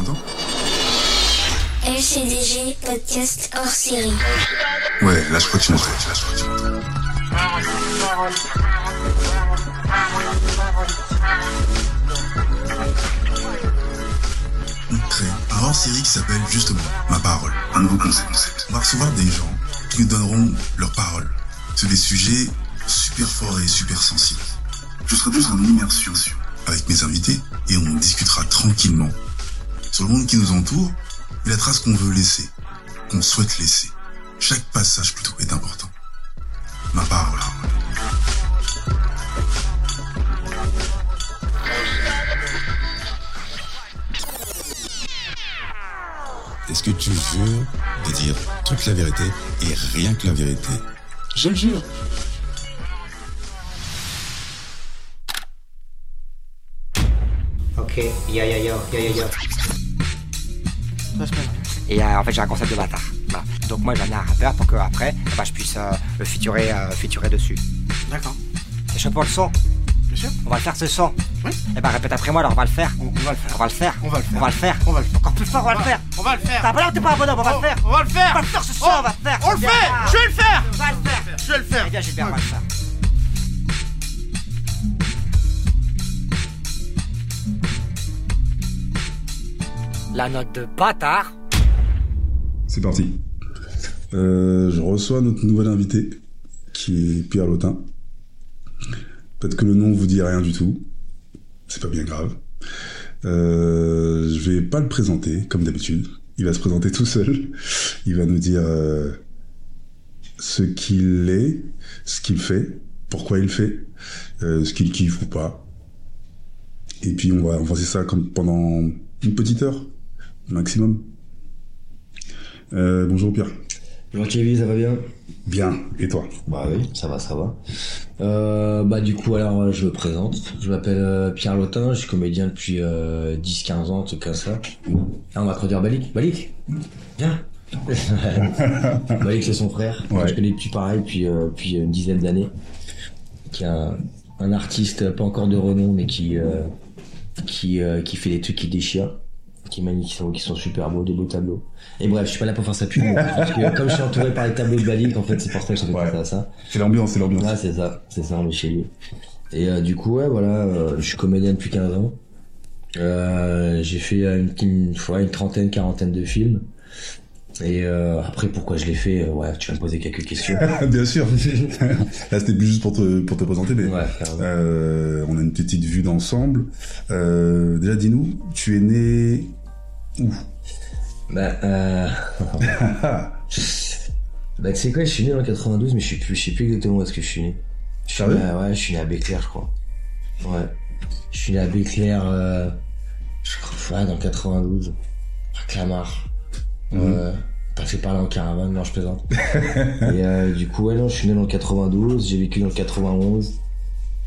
content LCDG, podcast hors série. Ouais, là je crois que tu m'entends. Là je crois que tu m'entends. On crée un hors série qui s'appelle justement Ma parole. Un nouveau concept. On va recevoir des gens qui nous donneront leur parole sur des sujets super forts et super sensibles. Je serai juste en immersion avec mes invités et on discutera tranquillement sur le monde qui nous entoure et la trace qu'on veut laisser, qu'on souhaite laisser. Chaque passage plutôt est important. Ma parole. Est-ce que tu jures de dire toute la vérité et rien que la vérité? Je le jure. Ok, yo yo yo, yo yo Et euh, en fait, j'ai un concept de bâtard. Voilà. Donc moi, j'en ai un rappeur pour que après, bah, je puisse euh, le featurer, euh, featurer dessus. D'accord. T'es chaud pour le son Bien sûr. On va le faire ce son. Oui. Et bah répète après moi, alors on va le faire. On, on va le faire. On va le faire. On va le faire. On va le faire. On va le faire. Encore plus fort, on va le faire. On va le faire. T'as pas l'air, t'es pas un bonhomme, on va le faire. On va le faire. On va le faire ce son, Oh, on va le faire. On le fait. Je vais le faire. On va le faire. Je vais le faire. Eh bien, Gilbert, on va le faire. La note de bâtard. C'est parti. Euh, je reçois notre nouvel invité, qui est Pierre Lotin. Peut-être que le nom vous dit rien du tout. C'est pas bien grave. Euh, je vais pas le présenter, comme d'habitude. Il va se présenter tout seul. Il va nous dire euh, ce qu'il est, ce qu'il fait, pourquoi il fait, ce qu'il kiffe ou pas. Et puis on va, faire ça comme pendant une petite heure, maximum. Euh, bonjour Pierre. Bonjour Kevin, ça va bien? Bien. Et toi? Bah oui, ça va, ça va. Euh, bah du coup, alors je me présente. Je m'appelle euh, Pierre Lotin, je suis comédien depuis euh, 10-15 ans, un truc comme ça. Ah, on va introduire Balik. Balik? Viens Balik, c'est son frère. Ouais. Je connais depuis pareil, depuis, euh, depuis une dizaine d'années. Qui est un, un artiste, pas encore de renom, mais qui, qui, qui fait des trucs qui déchirent. Qui, sont, qui sont super beaux, des beaux tableaux. Et bref, je suis pas là pour faire sa pub. parce que comme je suis entouré par les tableaux de Balik, en fait, c'est pour ça que je fais Ouais. ça. C'est l'ambiance, c'est l'ambiance. Ah, c'est ça, c'est ça, on est chez lui. Et euh, du coup, ouais, voilà, euh, je suis comédien depuis 15 ans. Euh, j'ai fait une, une, fois une trentaine, quarantaine de films. Et euh, après, pourquoi je l'ai fait euh, Ouais, tu vas me poser quelques questions. Bien sûr. Là, c'était plus juste pour te, pour te présenter, mais ouais, euh, on a une petite vue d'ensemble. Déjà, dis-nous, tu es né où? Bah, euh... bah, tu sais quoi, je suis né en 92, mais je sais plus, je sais plus exactement où est-ce que je suis né. Je suis né à- ouais, je suis né à Béclair, je crois. Ouais. Je suis né à Béclair, euh, je crois, ouais, dans le 92. À Clamart. Mhm. Ouais. Passé par là en caravane, non, je plaisante. Et euh, du coup, ouais, non, je suis né dans le 92, j'ai vécu dans le 91.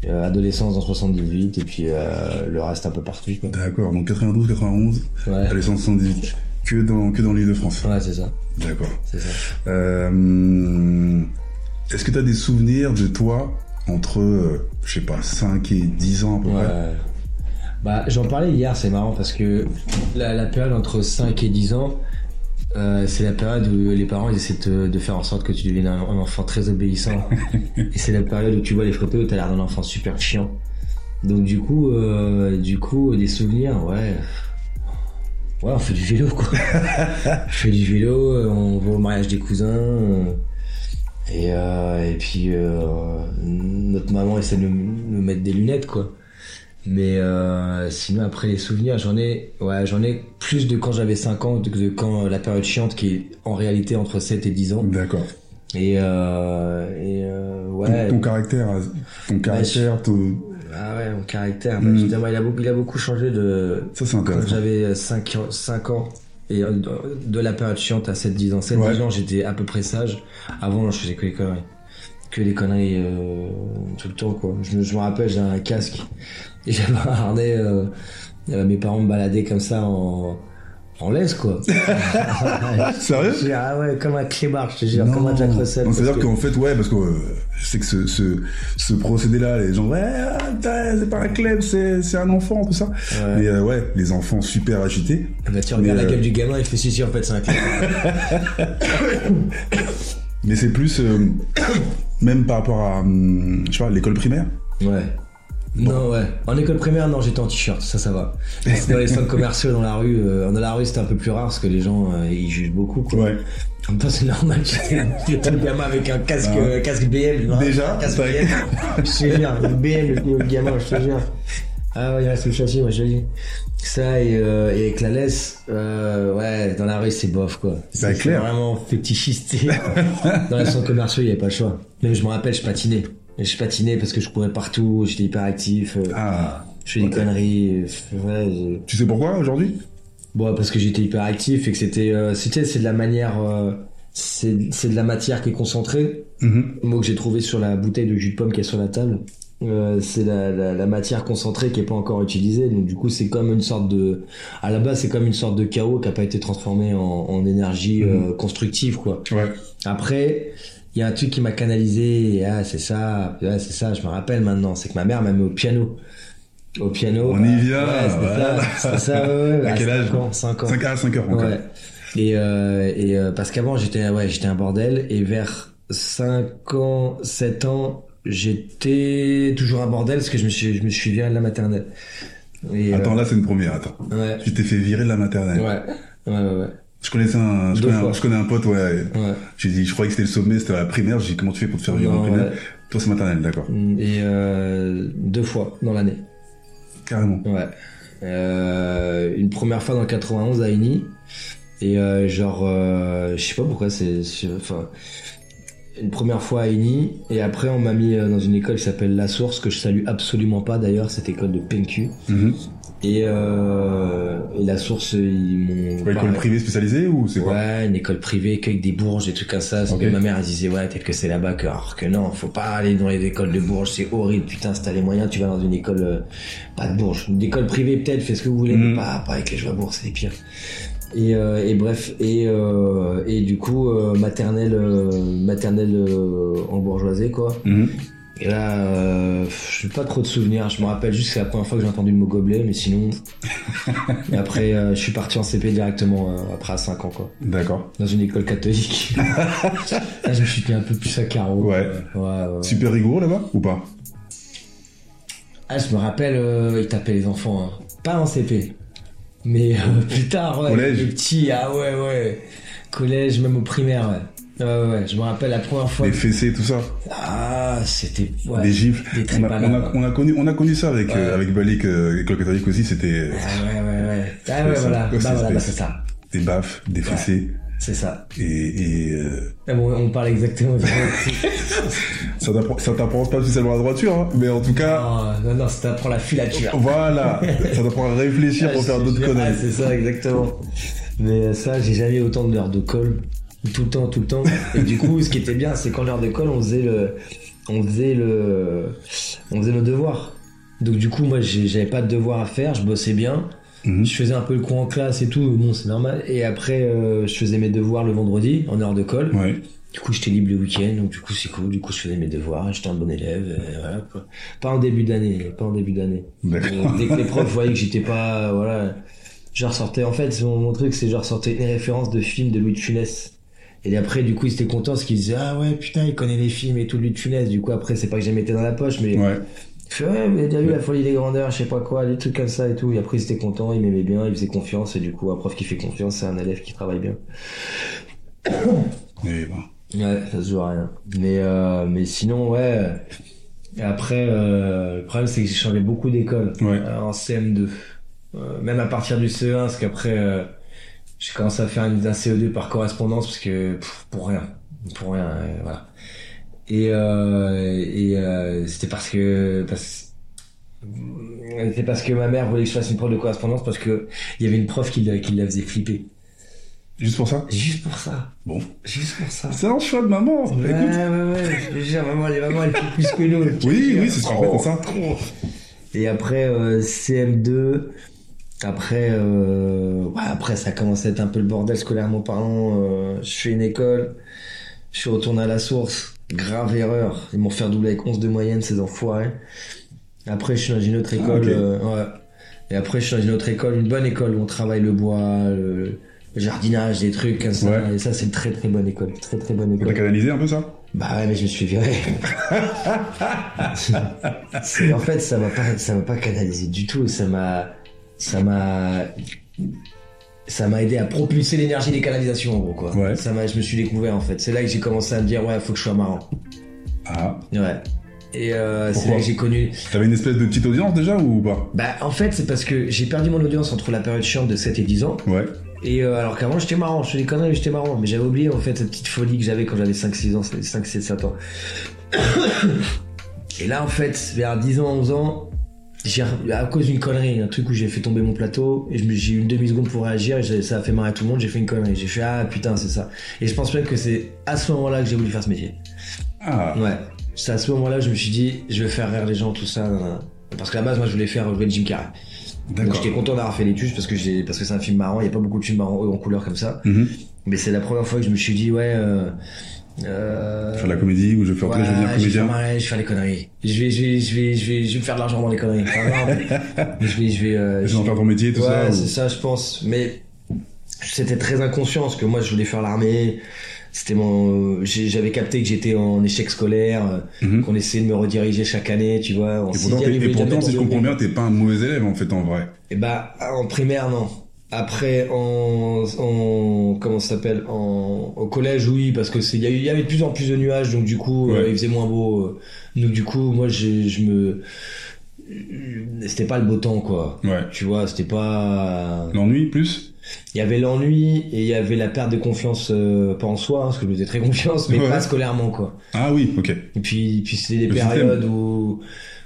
Euh, adolescence dans 78 et puis euh, le reste un peu partout quoi. D'accord, donc 92, 91, Ouais, allez 178. Que dans, que dans l'île de France. ouais c'est ça, D'accord. c'est ça. Euh, Est-ce que tu as des souvenirs de toi entre, je sais pas, 5 et 10 ans à peu près? Ouais. Bah, j'en parlais hier, c'est marrant parce que la, la période entre 5 et 10 ans, euh, c'est la période où les parents ils essaient de, de faire en sorte que tu deviennes un, un enfant très obéissant. et c'est la période où tu vois les photos où t'as l'air d'un enfant super chiant. Donc du coup, euh, du coup, des souvenirs, ouais. Ouais, on fait du vélo quoi. Je fais du vélo, euh, on va au mariage des cousins. et, euh, et puis notre maman essaie de nous, nous mettre des lunettes quoi. Mais euh, sinon après les souvenirs, j'en ai ouais, j'en ai plus de quand j'avais 5 ans que de quand euh, la période chiante qui est en réalité entre 7 et 10 ans. D'accord. Et euh, et euh, Ton, ouais, ton caractère, ton caractère, ton- ah ouais, mon caractère, bah, Mm. justement, il a beaucoup il a beaucoup changé de ça c'est quand j'avais 5 ans, 5 ans et euh, de la période chiante à 7-10 ans. 7-10 Ouais. ans, j'étais à peu près sage. Avant, je faisais que des conneries. Que des conneries euh, tout le temps, quoi. Je, me- je me rappelle, j'avais un casque et j'avais un harnais. Euh, euh, mes parents me baladaient comme ça en, en laisse quoi. Sérieux? Je dis, ah ouais, comme un clébard, je te jure, comme un Jack Russell. C'est-à-dire qu'en fait, ouais, parce que euh, je sais que ce, ce, ce procédé-là, les gens, ouais, ah, c'est pas un club, c'est, c'est un enfant, tout ça. Ouais. Mais euh, ouais, les enfants super agités. Bah, tu regardes la euh, gueule du gamin, il fait si, si, en fait, c'est un clébard. Mais c'est plus, même par rapport à, hum, je sais pas, l'école primaire. Ouais. Non, ouais. En école primaire, non, j'étais en t-shirt, ça, ça va. Dans les centres commerciaux, dans la rue. euh, dans la rue, c'était un peu plus rare parce que les gens, euh, ils jugent beaucoup, quoi. Ouais. En même temps, c'est normal. J'étais le gamin avec un casque, Ah ouais. euh, casque BM. Déjà un casque BM. Je te jure, le BM, le, gamin, je te jure. Ah ouais, il reste le châssis, moi, je te dis. Ça, et, euh, et avec la laisse, euh, ouais, dans la rue, c'est bof, quoi. C'est clair. vraiment fétichiste. dans les centres commerciaux, il n'y avait pas le choix. Même, je me rappelle, je patinais. Et Je patinais parce que je courais partout, j'étais hyper actif. euh, Ah. je fais des conneries. euh, Ouais, je- Tu sais pourquoi aujourd'hui? Bon, parce que j'étais hyper actif et que c'était, euh, c'était, c'est de la manière, euh, c'est, c'est de la matière qui est concentrée. Mhm. Le mot que j'ai trouvé sur la bouteille de jus de pomme qui est sur la table, euh, c'est la, la, la matière concentrée qui est pas encore utilisée. Donc du coup, c'est comme une sorte de, à la base, c'est comme une sorte de chaos qui a pas été transformé en, en énergie euh, constructive, quoi. Ouais. Après, il y a un truc qui m'a canalisé, et, ah, c'est ça, ah, c'est ça, je me rappelle maintenant, c'est que ma mère m'a mis au piano. Au piano. On y vient, Ouais, c'était voilà. ça, ça, ouais, ouais, À quel âge 5 ans, 5 ans. 5 à 5 heures encore. Ouais. Et, euh, et euh, parce qu'avant j'étais ouais j'étais un bordel et vers 5 ans 7 ans j'étais toujours un bordel parce que je me suis je me suis viré de la maternelle. Et, euh, Attends, là, c'est une première, attends. ouais Tu t'es fait virer de la maternelle. ouais ouais ouais ouais. Je connaissais un, je connais un, fois. je connais un pote, ouais. ouais. J'ai dit, je croyais que c'était le sommet, c'était la primaire. J'ai dit, comment tu fais pour te faire virer en primaire ouais. Toi, c'est maternelle, d'accord. Et euh, deux fois dans l'année. Carrément. Ouais. Euh, une première fois dans le 91 à Uni. Et euh, genre, je sais pas pourquoi c'est... Enfin, une première fois à Uni. Et après, on m'a mis dans une école qui s'appelle La Source, que je salue absolument pas d'ailleurs, cette école de PNQ. Mhm. Et, euh, et La Source, ils m'ont... Ouais, école privée spécialisée ou c'est quoi Ouais, une école privée qu'avec des bourges, des trucs comme ça. Sauf Ok. que ma mère, elle disait, ouais, peut-être que c'est là-bas que, alors que non, faut pas aller dans les écoles de bourges, c'est horrible. Putain, si t'as les moyens, tu vas dans une école, euh, pas de bourges. Une école privée, peut-être, fais ce que vous voulez, Mhm. mais pas, pas avec les joies bourges, c'est les pires. Et, euh, et bref, et, euh, et du coup, euh, maternelle, euh, maternelle euh, en bourgeoisie, quoi. Mhm. Et là, euh, je n'ai pas trop de souvenirs. Je me rappelle juste que c'est la première fois que j'ai entendu le mot gobelet, mais sinon. et après, euh, je suis parti en CP directement, euh, après à 5 ans, quoi D'accord. dans une école catholique. Là, je me suis mis un peu plus à carreau. Ouais. Ouais, ouais. Super rigoureux là-bas ou pas? Ah, je me rappelle, euh, il tapait les enfants. hein. Pas en CP. Mais plus tard, ouais. Collège. Les petits, ah ouais, ouais. Collège, même au primaire, ouais. Ouais, ouais, ouais. Je me rappelle la première fois. Les fessées, tout ça. Ah, c'était. Ouais. Des gifles. Des On a, on, a, quoi. on a connu, on a connu ça avec, Ouais. euh, avec Balik, euh, école catholique aussi, c'était Ah, ouais, ouais, ouais. Ah, ouais, voilà. Bah, voilà, bah, c'est ça. des baffes, des fessées. C'est ça. Et, et euh, Ah bon, on parle exactement de ça t'apprend ça t'apprend pas spécialement la droiture, hein, mais en tout cas, Non, non, non, ça t'apprend la filature. voilà, ça t'apprend à réfléchir pour Ah, faire d'autres conneries. c'est ça, exactement. Mais euh, ça, j'ai jamais eu autant d'heures de colle. Tout le temps, tout le temps. Et du coup, ce qui était bien, c'est qu'en l'heure de colle, on faisait le, on faisait le, on faisait nos devoirs. Donc du coup, moi, j'avais pas de devoirs à faire, je bossais bien. Mhm. Je faisais un peu le cours en classe et tout, bon, c'est normal. Et après, euh, je faisais mes devoirs le vendredi, en heure de colle. Ouais. Du coup, j'étais libre le week-end, donc du coup, c'est cool. Du coup, je faisais mes devoirs, j'étais un bon élève, et voilà, quoi. Pas en début d'année, pas en début d'année. Euh, Dès que les profs voyaient que j'étais pas, voilà, je ressortais. En fait, mon, mon truc, c'est que je ressortais une référence de film de Louis de Funès. Et après, du coup, ils étaient contents parce qu'ils disaient, ah ouais, putain, il connaît les films et tout, Louis de Funès. Du coup, après, c'est pas que les mettais dans la poche, mais Ouais. je fais, ouais, vous avez déjà vu la folie des grandeurs, je sais pas quoi, des trucs comme ça et tout. Et après, ils étaient contents, ils m'aimaient bien, ils faisaient confiance. Et du coup, un prof qui fait confiance, c'est un élève qui travaille bien. Et ben, Ouais, ça se joue à rien. Mais, euh, mais sinon, ouais. Après, euh, le problème, c'est que j'ai changé beaucoup d'école ouais. euh, en CM2. Euh, même à partir du CE1, parce qu'après, euh, j'ai commencé à faire une, un CE2 par correspondance, parce que pff, pour rien. Pour rien, euh, voilà. Et, euh, et euh, c'était parce que... Parce, c'est parce que ma mère voulait que je fasse une prof de correspondance, parce que il y avait une prof qui, la- qui la faisait flipper. Juste pour ça? Juste pour ça. Bon. Juste pour ça. C'est un choix de maman. Ouais, Écoute. ouais, ouais, je maman, les mamans, elles font plus que nous. Oui, oui, c'est en fait c'est ça. Et après, euh, CM2, après, euh, ouais, après, ça a commencé à être un peu le bordel scolairement parlant. Euh, je fais une école, je suis retourné à la source. Grave erreur. Ils m'ont fait doubler avec 11 de moyenne, ces enfoirés. Après, je suis dans une autre école. ok. euh, ouais. Et après, je suis dans une autre école, une bonne école où on travaille le bois, le, jardinage, des trucs comme ça. Ouais. Et ça, c'est une très très bonne école. Très très bonne T'as école. canalisé un peu ça? Bah ouais, mais je me suis viré. En fait, ça m'a pas, ça m'a pas canalisé du tout. Ça m'a, ça m'a, ça m'a aidé à propulser l'énergie des canalisations, en gros, quoi. Ouais. Ça m'a, je me suis découvert, en fait. C'est là que j'ai commencé à me dire, ouais, faut que je sois marrant. Ah. Ouais. Et euh, c'est là que j'ai connu. T'avais une espèce de petite audience déjà ou pas? Bah, en fait, c'est parce que j'ai perdu mon audience entre la période chiante de 7 et 10 ans. Ouais. Et euh, alors qu'avant, j'étais marrant. Je fais des conneries, j'étais marrant. Mais j'avais oublié, en fait, cette petite folie que j'avais quand j'avais 5-6 ans, 5, 7, 7 ans. Et là, en fait, vers 10 ans, 11 ans, à cause d'une connerie, un truc où j'ai fait tomber mon plateau, et j'ai eu une demi-seconde pour réagir, et ça a fait marrer tout le monde, j'ai fait une connerie. J'ai fait, ah putain, c'est ça. Et je pense même que c'est à ce moment-là que j'ai voulu faire ce métier. Ah. Ouais. C'est à ce moment-là que je me suis dit, je vais faire rire les gens, tout ça. Parce qu'à la base, moi, je voulais faire jouer Jim Carrey. Donc D'accord. j'étais content d'avoir fait l'étude parce que j'ai, parce que c'est un film marrant, il y a pas beaucoup de films marrants en couleur comme ça. Mhm. Mais c'est la première fois que je me suis dit, ouais, euh, euh, Faire de la comédie ou je entrer, je ouais, deviens je vais faire comédien. je vais faire des conneries. Je vais, je vais, je vais, je vais, je vais me faire de l'argent dans les conneries. Enfin, je vais, je vais, euh, Je vais en faire ton métier tout ouais, ça. ou- c'est ça, je pense. Mais c'était très inconscient parce que moi, je voulais faire l'armée. C'était mon, j'ai- j'avais capté que j'étais en échec scolaire, euh, Mhm. qu'on essayait de me rediriger chaque année, tu vois. Et pourtant, et pourtant, si je comprends bien, t'es pas un mauvais élève en fait en vrai. Et bah, en primaire, non. Après, en, en comment ça s'appelle, en, au collège, oui, parce que c'est, il y, avait de plus en plus de nuages, donc du coup, Ouais. euh, il faisait moins beau. euh. donc du coup, moi, je me, c'était pas le beau temps, quoi. Ouais. Tu vois, c'était pas. L'ennui plus? Il y avait l'ennui et il y avait la perte de confiance, euh, pas en soi, hein, parce que je me faisais très confiance, mais Ouais. pas scolairement, quoi. Ah oui, ok. Et puis, puis c'était des Le périodes où,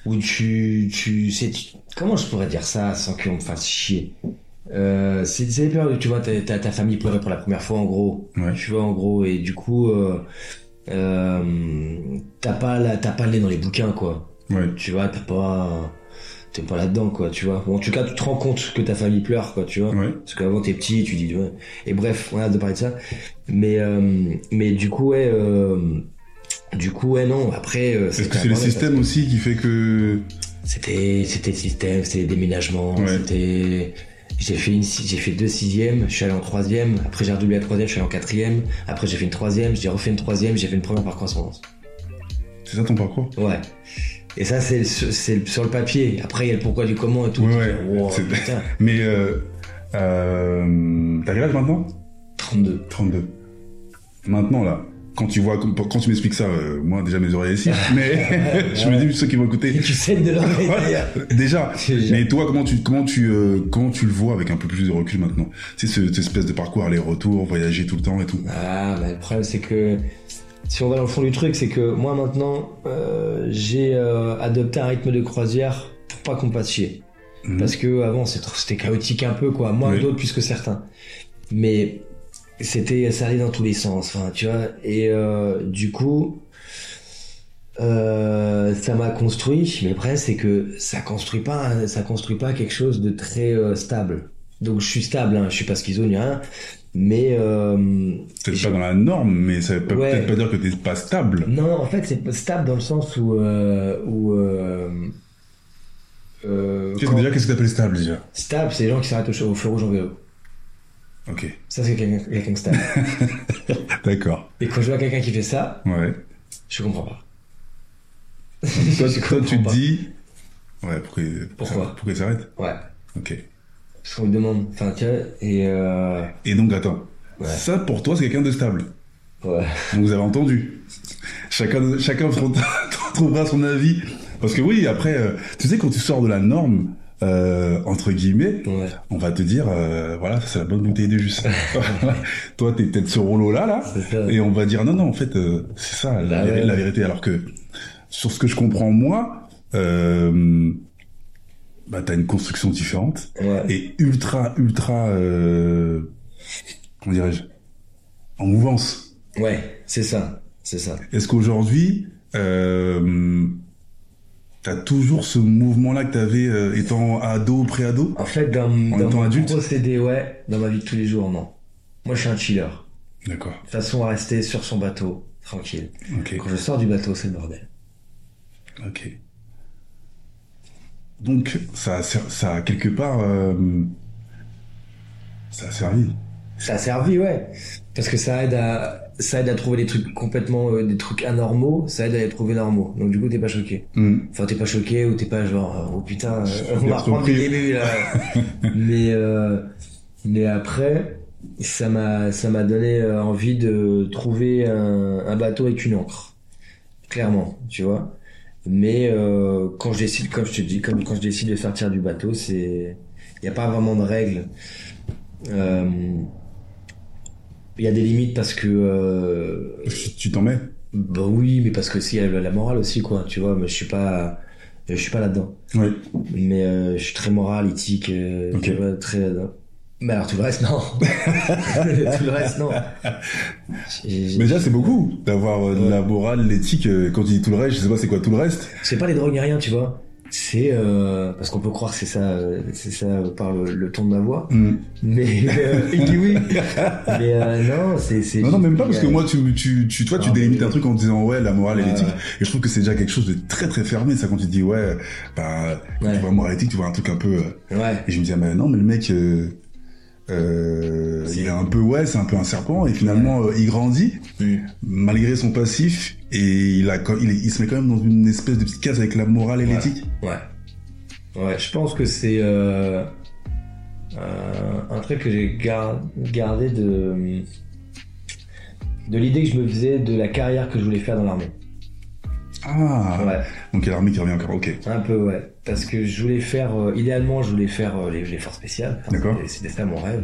où tu, tu, c'est, tu- comment je pourrais dire ça sans qu'on me fasse chier? Euh, c'est c'est des périodes où tu vois, ta famille pleurer pour la première fois, en gros. Ouais. Tu vois, en gros, et du coup, euh, euh, t'as pas la, t'as pas le nez dans les bouquins, quoi. Ouais. Tu vois, t'as pas, t'es pas là-dedans, quoi, tu vois. Ou en tout cas, tu te rends compte que ta famille pleure, quoi, tu vois. Ouais. Parce qu'avant t'es petit, tu dis ouais. Et bref, on a hâte de parler de ça. Mais euh, mais du coup ouais, euh, du coup ouais non. Après Est-ce que c'est le système aussi qui fait que. C'était c'était le système, c'était les déménagements, Ouais. c'était. J'ai fait une, j'ai fait deux sixièmes, je suis allé en troisième. Après j'ai redoublé la troisième, je suis allé en quatrième. Après j'ai fait une troisième, j'ai refait une troisième, j'ai fait une première par correspondance. C'est ça ton parcours? Ouais. Et ça c'est c'est sur le papier. Après il y a le pourquoi du comment et tout. Ouais, ouais. wow. Mais. Euh, euh, T'as quel âge maintenant? 32. 32. Maintenant là. Quand tu vois, quand tu m'expliques ça, euh, moi déjà mes oreilles ici, mais je me dis ceux qui vont écouter, Et tu saignes de l'oreille. Déjà. Déjà. Mais toi, comment tu, comment tu, euh, comment tu le vois avec un peu plus de recul maintenant? C'est ce, cette espèce de parcours aller-retour, voyager tout le temps et tout. Ah, mais le problème, c'est que si on va dans le fond du truc, c'est que moi maintenant, euh, j'ai adopté un rythme de croisière pour pas qu'on me fasse chier. Mhm. Parce que avant, c'était chaotique un peu, quoi. Moi, Oui. d'autres plus que certains. Mais c'était, ça allait dans tous les sens, enfin, tu vois. Et euh, du coup, euh, ça m'a construit. Mais le problème, c'est que ça construit pas, ça construit pas quelque chose de très euh, stable. Donc, je suis stable, hein, je suis pas schizo ni rien. Mais Peut-être pas dans la norme, mais ça veut Ouais. peut-être pas dire que t'es pas stable. Non, en fait, c'est stable dans le sens où. Où Qu'est-ce que quand- déjà, qu'est-ce que t'appelles stable déjà? Stable, c'est les gens qui s'arrêtent au, au feu rouge en vélo. Ok. Ça, c'est quelqu'un de stable. D'accord. Et quand je vois quelqu'un qui fait ça, Ouais. je comprends pas. toi, Je toi, tu te dis. Ouais, pourquoi, Pourquoi il s'arrête Ouais. Ok. Parce qu'on me demande. Enfin, tu vois, et. Euh, Et donc, attends. Ouais. Ça, pour toi, c'est quelqu'un de stable. ouais. Donc vous avez entendu. Chacun, chacun trouvera son avis. Parce que oui, après, euh, tu sais, quand tu sors de la norme, euh, entre guillemets, Ouais. on va te dire, euh, voilà, c'est la bonne bouteille de jus. Toi, t'es peut-être ce rouleau-là, là, et on va dire, non, non, en fait, euh, c'est ça, la, ouais. la vérité. Alors que, sur ce que je comprends, moi, euh, bah, t'as une construction différente, Ouais. et ultra, ultra, euh, comment dirais-je, en mouvance. Ouais, c'est ça. C'est ça. Est-ce qu'aujourd'hui, euh, t'as toujours ce mouvement-là que t'avais euh, étant ado, pré-ado? En fait, dans, En dans étant mon adulte? procédé, ouais, dans ma vie de tous les jours, non. Moi, je suis un chiller. D'accord, De façon à rester sur son bateau, tranquille. Quand je sors du bateau, c'est le bordel. ok. Donc, ça, ça a quelque part... euh, ça a servi. Ça a servi, ouais. Parce que ça aide à, ça aide à trouver des trucs complètement, euh, des trucs anormaux, ça aide à les trouver normaux. Donc du coup, t'es pas choqué. Hmm. Enfin, t'es pas choqué ou t'es pas genre, euh, oh putain, euh, on va reprendre compris. début là. mais, euh, mais après, ça m'a, ça m'a donné euh, envie de trouver un, un bateau avec une encre. Clairement, tu vois. Mais euh, quand je décide, comme je te dis, comme quand je décide de sortir du bateau, c'est, il y a pas vraiment de règles. Euh, Il y a des limites parce que euh, Tu t'en mets bah oui, mais parce que si il y a la morale aussi quoi, tu vois, mais je suis pas je suis pas là-dedans. Oui. Mais euh, je suis très moral, éthique, euh, Ok. tu vois, très. Mais alors tout le reste non. tout le reste non. Mais déjà, c'est beaucoup d'avoir euh, Ouais. la morale, l'éthique. Quand tu dis tout le reste, je sais pas c'est quoi tout le reste. C'est pas les drogues ni rien, tu vois. C'est euh, parce qu'on peut croire que c'est ça, euh, c'est ça euh, par le, le ton de ma voix. Hmm. Mais euh, il dit oui. Mais euh, non, c'est c'est. Non, non, même pas, parce que moi, tu, tu, tu, toi, tu Ah, délimites un truc en disant, ouais, la morale et l'éthique. Et je trouve que c'est déjà quelque chose de très, très fermé, ça, quand tu dis, ouais, bah, Ouais. tu vois, morale et éthique, tu vois un truc un peu, euh, Ouais. et je me disais, mais non, mais le mec, euh, euh, il est un peu, ouais, c'est un peu un serpent, et finalement, euh, il grandit, Mm. malgré son passif, et il a, il, il se met quand même dans une espèce de petite case avec la morale et Ouais. l'éthique. Ouais. Ouais, je pense que c'est euh, euh, un truc que j'ai gar- gardé de de l'idée que je me faisais de la carrière que je voulais faire dans l'armée. Ah, Ouais, donc il y a l'armée qui revient encore, ok. un peu ouais, parce que je voulais faire euh, idéalement je voulais faire les, les forces spéciales. D'accord. c'était- C'était ça mon rêve.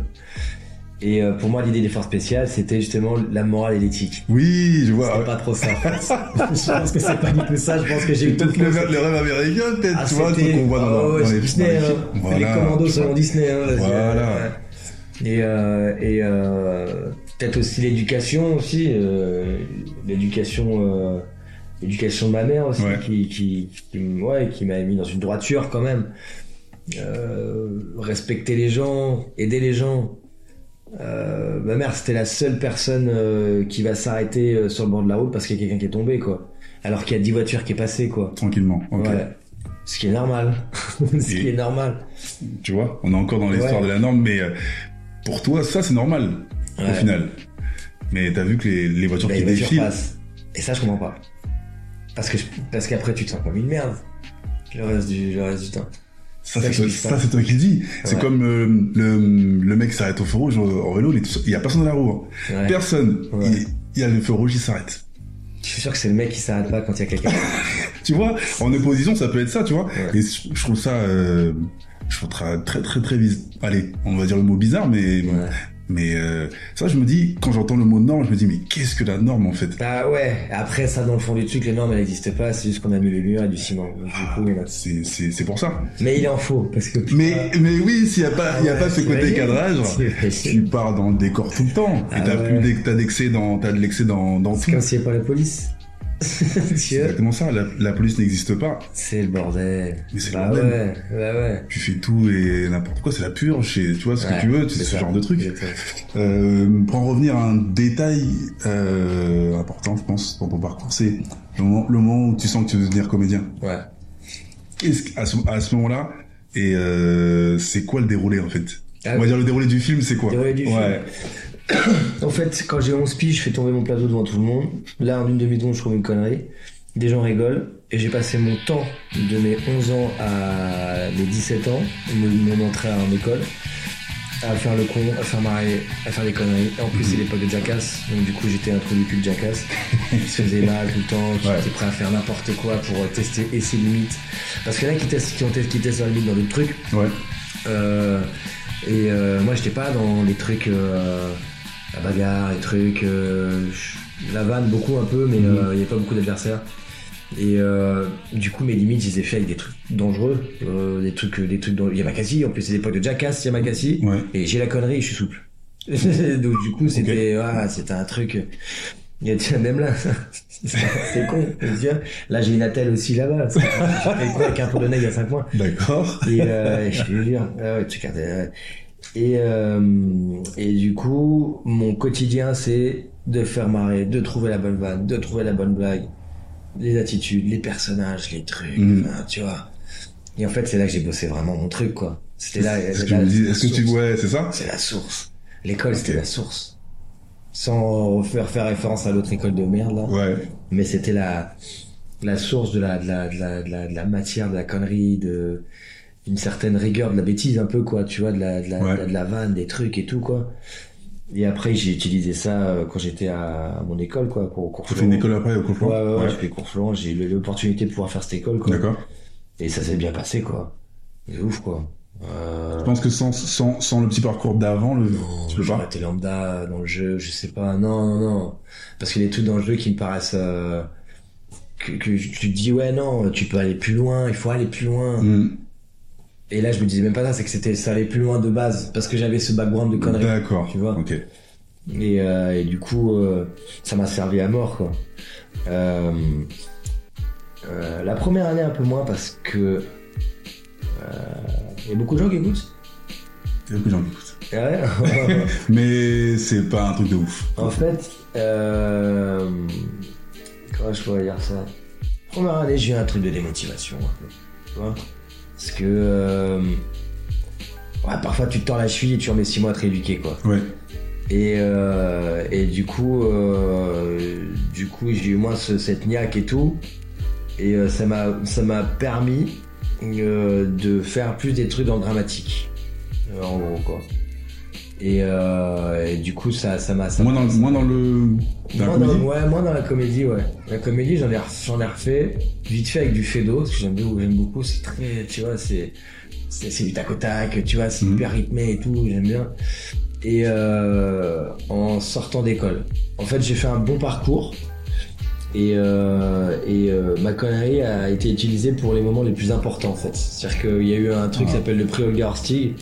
Et euh, pour moi l'idée des forces spéciales c'était justement la morale et l'éthique. Oui, je vois. C'est pas trop ça. en fait. je pense que c'est pas du tout ça. Je pense que j'ai eu tout le, le rêve américain, peut-être, Ah, tu vois, qu'on voit dans, oh, dans ouais, les Disney, dans les hein. Voilà, les commandos selon. Disney. Hein, Voilà. ouais. Et, euh, et euh, peut-être aussi l'éducation aussi, euh, l'éducation, euh, l'éducation de ma mère aussi, Ouais. qui, qui, qui, ouais, qui m'a mis dans une droiture quand même. Euh, respecter les gens, aider les gens. Euh, ma mère, c'était la seule personne euh, qui va s'arrêter euh, sur le bord de la route parce qu'il y a quelqu'un qui est tombé, quoi. Alors qu'il y a 10 voitures qui est passé, quoi. Tranquillement, ok. Ouais. Ce qui est normal. Ce qui est normal. Tu vois, on est encore dans l'histoire Ouais. de la norme, mais pour toi, ça, c'est normal, au Ouais. final. Mais t'as vu que les, les voitures Bah, qui les défilent... Et ça, je comprends pas. Parce que je- parce qu'après, tu te sens comme une merde. Le reste du, le reste du temps. Ça, c'est toi, qui le dis. C'est Ouais. comme euh, le, le mec qui s'arrête au feu rouge en, en vélo, il est tout seul. il y a personne dans la roue. hein. Ouais. Personne. Ouais. Il, il y a le feu rouge, il s'arrête. Je suis sûr que c'est le mec qui s'arrête pas quand il y a quelqu'un. Tu vois, en opposition, ça peut être ça, tu vois. Et je trouve ça, euh, je trouve ça très, très, très bizarre. Allez, on va dire le mot bizarre, mais. Mais euh, ça, je me dis, quand j'entends le mot norme, je me dis, mais qu'est-ce que la norme, en fait? Bah ouais. Après, ça, dans le fond du truc, les normes, elles n'existent pas. C'est juste qu'on a mis le mur et du ciment. Donc, du coup, il y en a- C'est, pour ça. Mais il est en faux. Parce que. Mais, mais oui, s'il y a pas, il y a Ouais, pas ce côté t'imagines cadrage, tu pars dans le décor tout le temps. Ah et t'as ouais. plus d'ex- t'as d'excès dans, t'as de l'excès dans, dans tout. comme s'il n'y pas la police. C'est exactement ça. La, la police n'existe pas. C'est le bordel. Mais c'est le bah bordel. ouais, bah ouais. Tu fais tout et n'importe quoi. C'est la purge. Tu vois ce Ouais, que tu veux. C'est ce ça. genre de truc. Euh, pour en revenir à un détail euh, important, je pense, dans ton parcours, c'est le moment, le moment où tu sens que tu veux devenir comédien. Ouais. À ce, à ce moment-là, et euh, c'est quoi le déroulé en fait? Ah On va oui. dire le déroulé du film, c'est quoi? Déroulé du film. En fait, quand j'ai 11 piges, je fais tomber mon plateau devant tout le monde. Là, en une demi-seconde, je trouve une connerie. Des gens rigolent. Et j'ai passé mon temps de mes 11 ans à mes 17 ans, mon, mon entrée en école, à faire le con, à faire marrer, à faire des conneries. Et en plus, c'est l'époque de Jackass. Donc, du coup, j'étais un trou du cul de Jackass. Je faisais mal tout le temps. J'étais Ouais. prêt à faire n'importe quoi pour tester et ses limites. Parce qu'il y en a qui testent, qui ont testé, qui testent leurs limites dans d'autres trucs. Ouais. Euh, et euh, moi, j'étais pas dans les trucs, euh, la bagarre, les trucs, euh, la vanne beaucoup un peu, mais Mhm. euh, il y a pas beaucoup d'adversaires. Et euh, du coup, mes limites, je les ai fait avec des trucs dangereux, euh, des trucs, des trucs. dans- Yamakasi, en plus, c'est l'époque de Jackass, Yamakasi. Ouais. Et j'ai la connerie, je suis souple. Donc du coup, c'était, ah, c'était un truc. Il a dit, même là, c'est con. Dis, Là, j'ai une attelle aussi là-bas. J'ai fait avec un peu de nègre à 5 mois? D'accord. Et euh, je te jure, ah ouais, tu regardes, euh, Et, euh, et du coup, mon quotidien, c'est de faire marrer, de trouver la bonne vanne, de trouver la bonne blague, les attitudes, les personnages, les trucs, Mhm. tu vois. Et en fait, c'est là que j'ai bossé vraiment mon truc, quoi. C'était là. Est-ce que, dis- est-ce que tu source. ouais, c'est ça C'est la source. L'école, c'était la source. Sans faire, faire référence à l'autre école de merde, là. Ouais. Mais c'était la, la source de la, de la, de la, de la matière, de la connerie, de, une certaine rigueur, de la bêtise un peu, quoi, tu vois, de la, de la, Ouais. de la, de la vanne, des trucs et tout, quoi. Et après, j'ai utilisé ça euh, quand j'étais à, à mon école, quoi, au cours Tu fais une école après au cours Ouais, ouais, ouais, j'ai fait cours j'ai eu l'opportunité de pouvoir faire cette école, quoi. D'accord. Et ça s'est bien passé, quoi. C'est ouf, quoi. Euh, Je pense que sans, sans, sans le petit parcours d'avant, le... tu peux pas été lambda dans le jeu, je sais pas. Non, non, non. Parce qu'il y a des trucs dans le jeu qui me paraissent. euh, que, que tu te dis, ouais, non, tu peux aller plus loin, il faut aller plus loin. Hmm. Et là, je me disais même pas ça, c'est que c'était ça allait plus loin de base. Parce que j'avais ce background de conneries. D'accord. Tu vois. Ok. Et, euh, et du coup, euh, ça m'a servi à mort, quoi. Euh, la première année, un peu moins, parce que. Il y a beaucoup de gens qui écoutent. Il y a beaucoup de gens qui écoutent. Ah ouais? Mais c'est pas un truc de ouf. En fait, euh... comment je pourrais dire ça? Première année, j'ai eu un truc de démotivation, tu vois? Parce que euh... ouais, parfois tu te tords la cheville et tu remets 6 mois à te rééduquer, quoi. Ouais. Et, euh... et du coup, euh... du coup, j'ai eu moins ce- cette niaque et tout, et euh, ça m'a ça m'a permis de faire plus des trucs dans le dramatique, en gros, quoi. Et, euh... et du coup, ça ça m'a Moins dans, moins dans le. Dans la moi, dans, ouais, moi dans la comédie, ouais. La comédie, j'en ai, j'en ai refait vite fait avec du Fedo, parce que j'aime bien- j'aime beaucoup. C'est très, tu vois, c'est, c'est, c'est du tac au tac, tu vois, c'est Mhm. hyper rythmé et tout, j'aime bien. Et euh, en sortant d'école, en fait, j'ai fait un bon parcours. Et, euh, et euh, ma connerie a été utilisée pour les moments les plus importants en fait. C'est-à-dire qu'il y a eu un truc qui Ah. s'appelle le prix Olga Horstig,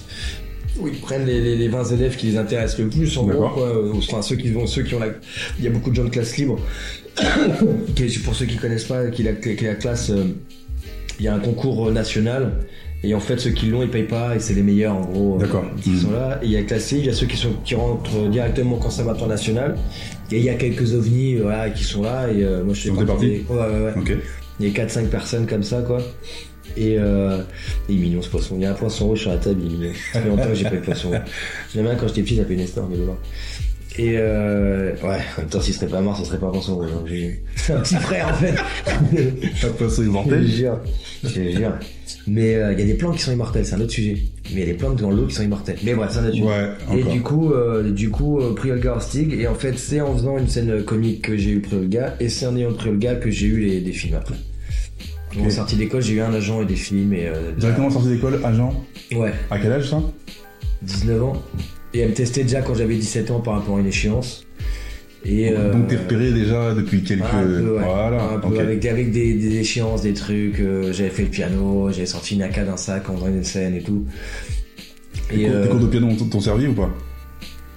où ils prennent les, les, les 20 élèves qui les intéressent le plus en gros, quoi. Euh, Enfin, ceux qui vont, ceux qui ont la, il y a beaucoup de gens de classe libre. Pour ceux qui connaissent pas, qui la, qui la classe, euh, il y a un concours euh, national. Et en fait, ceux qui l'ont, ils payent pas, et c'est les meilleurs, en gros, euh, qui sont là. Et il y a libre, il y a ceux qui, sont, qui rentrent directement au conservatoire national. Et il y a quelques ovnis, voilà, qui sont là. Et euh, moi, je partie parti Ouais, ouais. Il y a 4-5 personnes comme ça, quoi. Et euh, il est mignon ce poisson. Il y a un poisson rouge sur la table, il est fait longtemps que j'ai pas eu de poisson rouge. J'aime bien quand j'étais petit, j'appelais Nestor, mais dedans. Et euh, ouais, en même temps, s'il serait pas mort, ce serait pas un poisson rouge. C'est un petit frère, en fait. Chaque poisson est Je jure. Je jure. Mais euh, il y a des plantes qui sont immortelles, c'est un autre sujet. Mais il y a des plantes dans l'eau qui sont immortelles. Mais voilà, c'est un autre sujet. Ouais, Et du coup, euh, du coup, euh, Olga Horstig. Et en fait, c'est en faisant une scène comique que j'ai eu prix Olga, et c'est en ayant le prix Olga que j'ai eu les, des films après. Sortie d'école, j'ai eu un agent et des films et euh, Directement sorti d'école, agent. ouais, À quel âge ça? 19 ans. Et elle me testait déjà quand j'avais 17 ans par rapport à une échéance. Et euh, Donc t'es repéré déjà depuis quelques. un peu, ouais. Voilà. Un peu ok. avec, avec des, des échéances, des trucs. euh, j'avais fait le piano, j'avais sorti AK d'un sac en faisant une scène et tout. Et cours- euh, tes cours de piano t'ont- servi ou pas?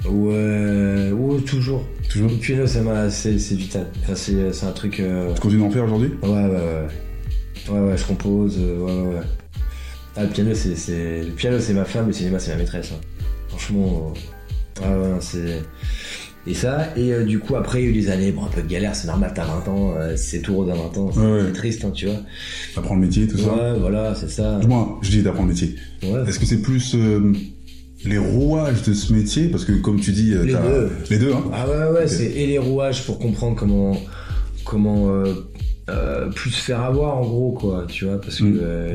Ouais, ouais, toujours. Toujours Le piano, c'est, vital. Enfin, c'est, c'est un truc. euh, Tu continues d'en faire aujourd'hui? Ouais, ouais, ouais. Ouais, ouais, je compose, euh, ouais, ouais, ouais. Ah, le piano, c'est, c'est... Le piano, c'est ma femme, le cinéma, c'est ma maîtresse. hein. Franchement, euh, ouais, c'est... Et ça, et euh, du coup, après, il y a eu des années, bon, un peu de galère, c'est normal, t'as 20 ans, euh, c'est tout rose à 20 ans, c'est, Ouais, ouais. c'est triste, hein, tu vois. T'apprends le métier, tout ça Ouais, voilà, c'est ça. Du moins, je dis d'apprendre le métier. Ouais. Est-ce que c'est plus euh, les rouages de ce métier? Parce que comme tu dis, euh, Les t'as- deux. Les deux, hein Ah ouais, ouais, c'est et les rouages pour comprendre comment comment euh, euh, plus se faire avoir en gros quoi, tu vois, parce que Mm. euh,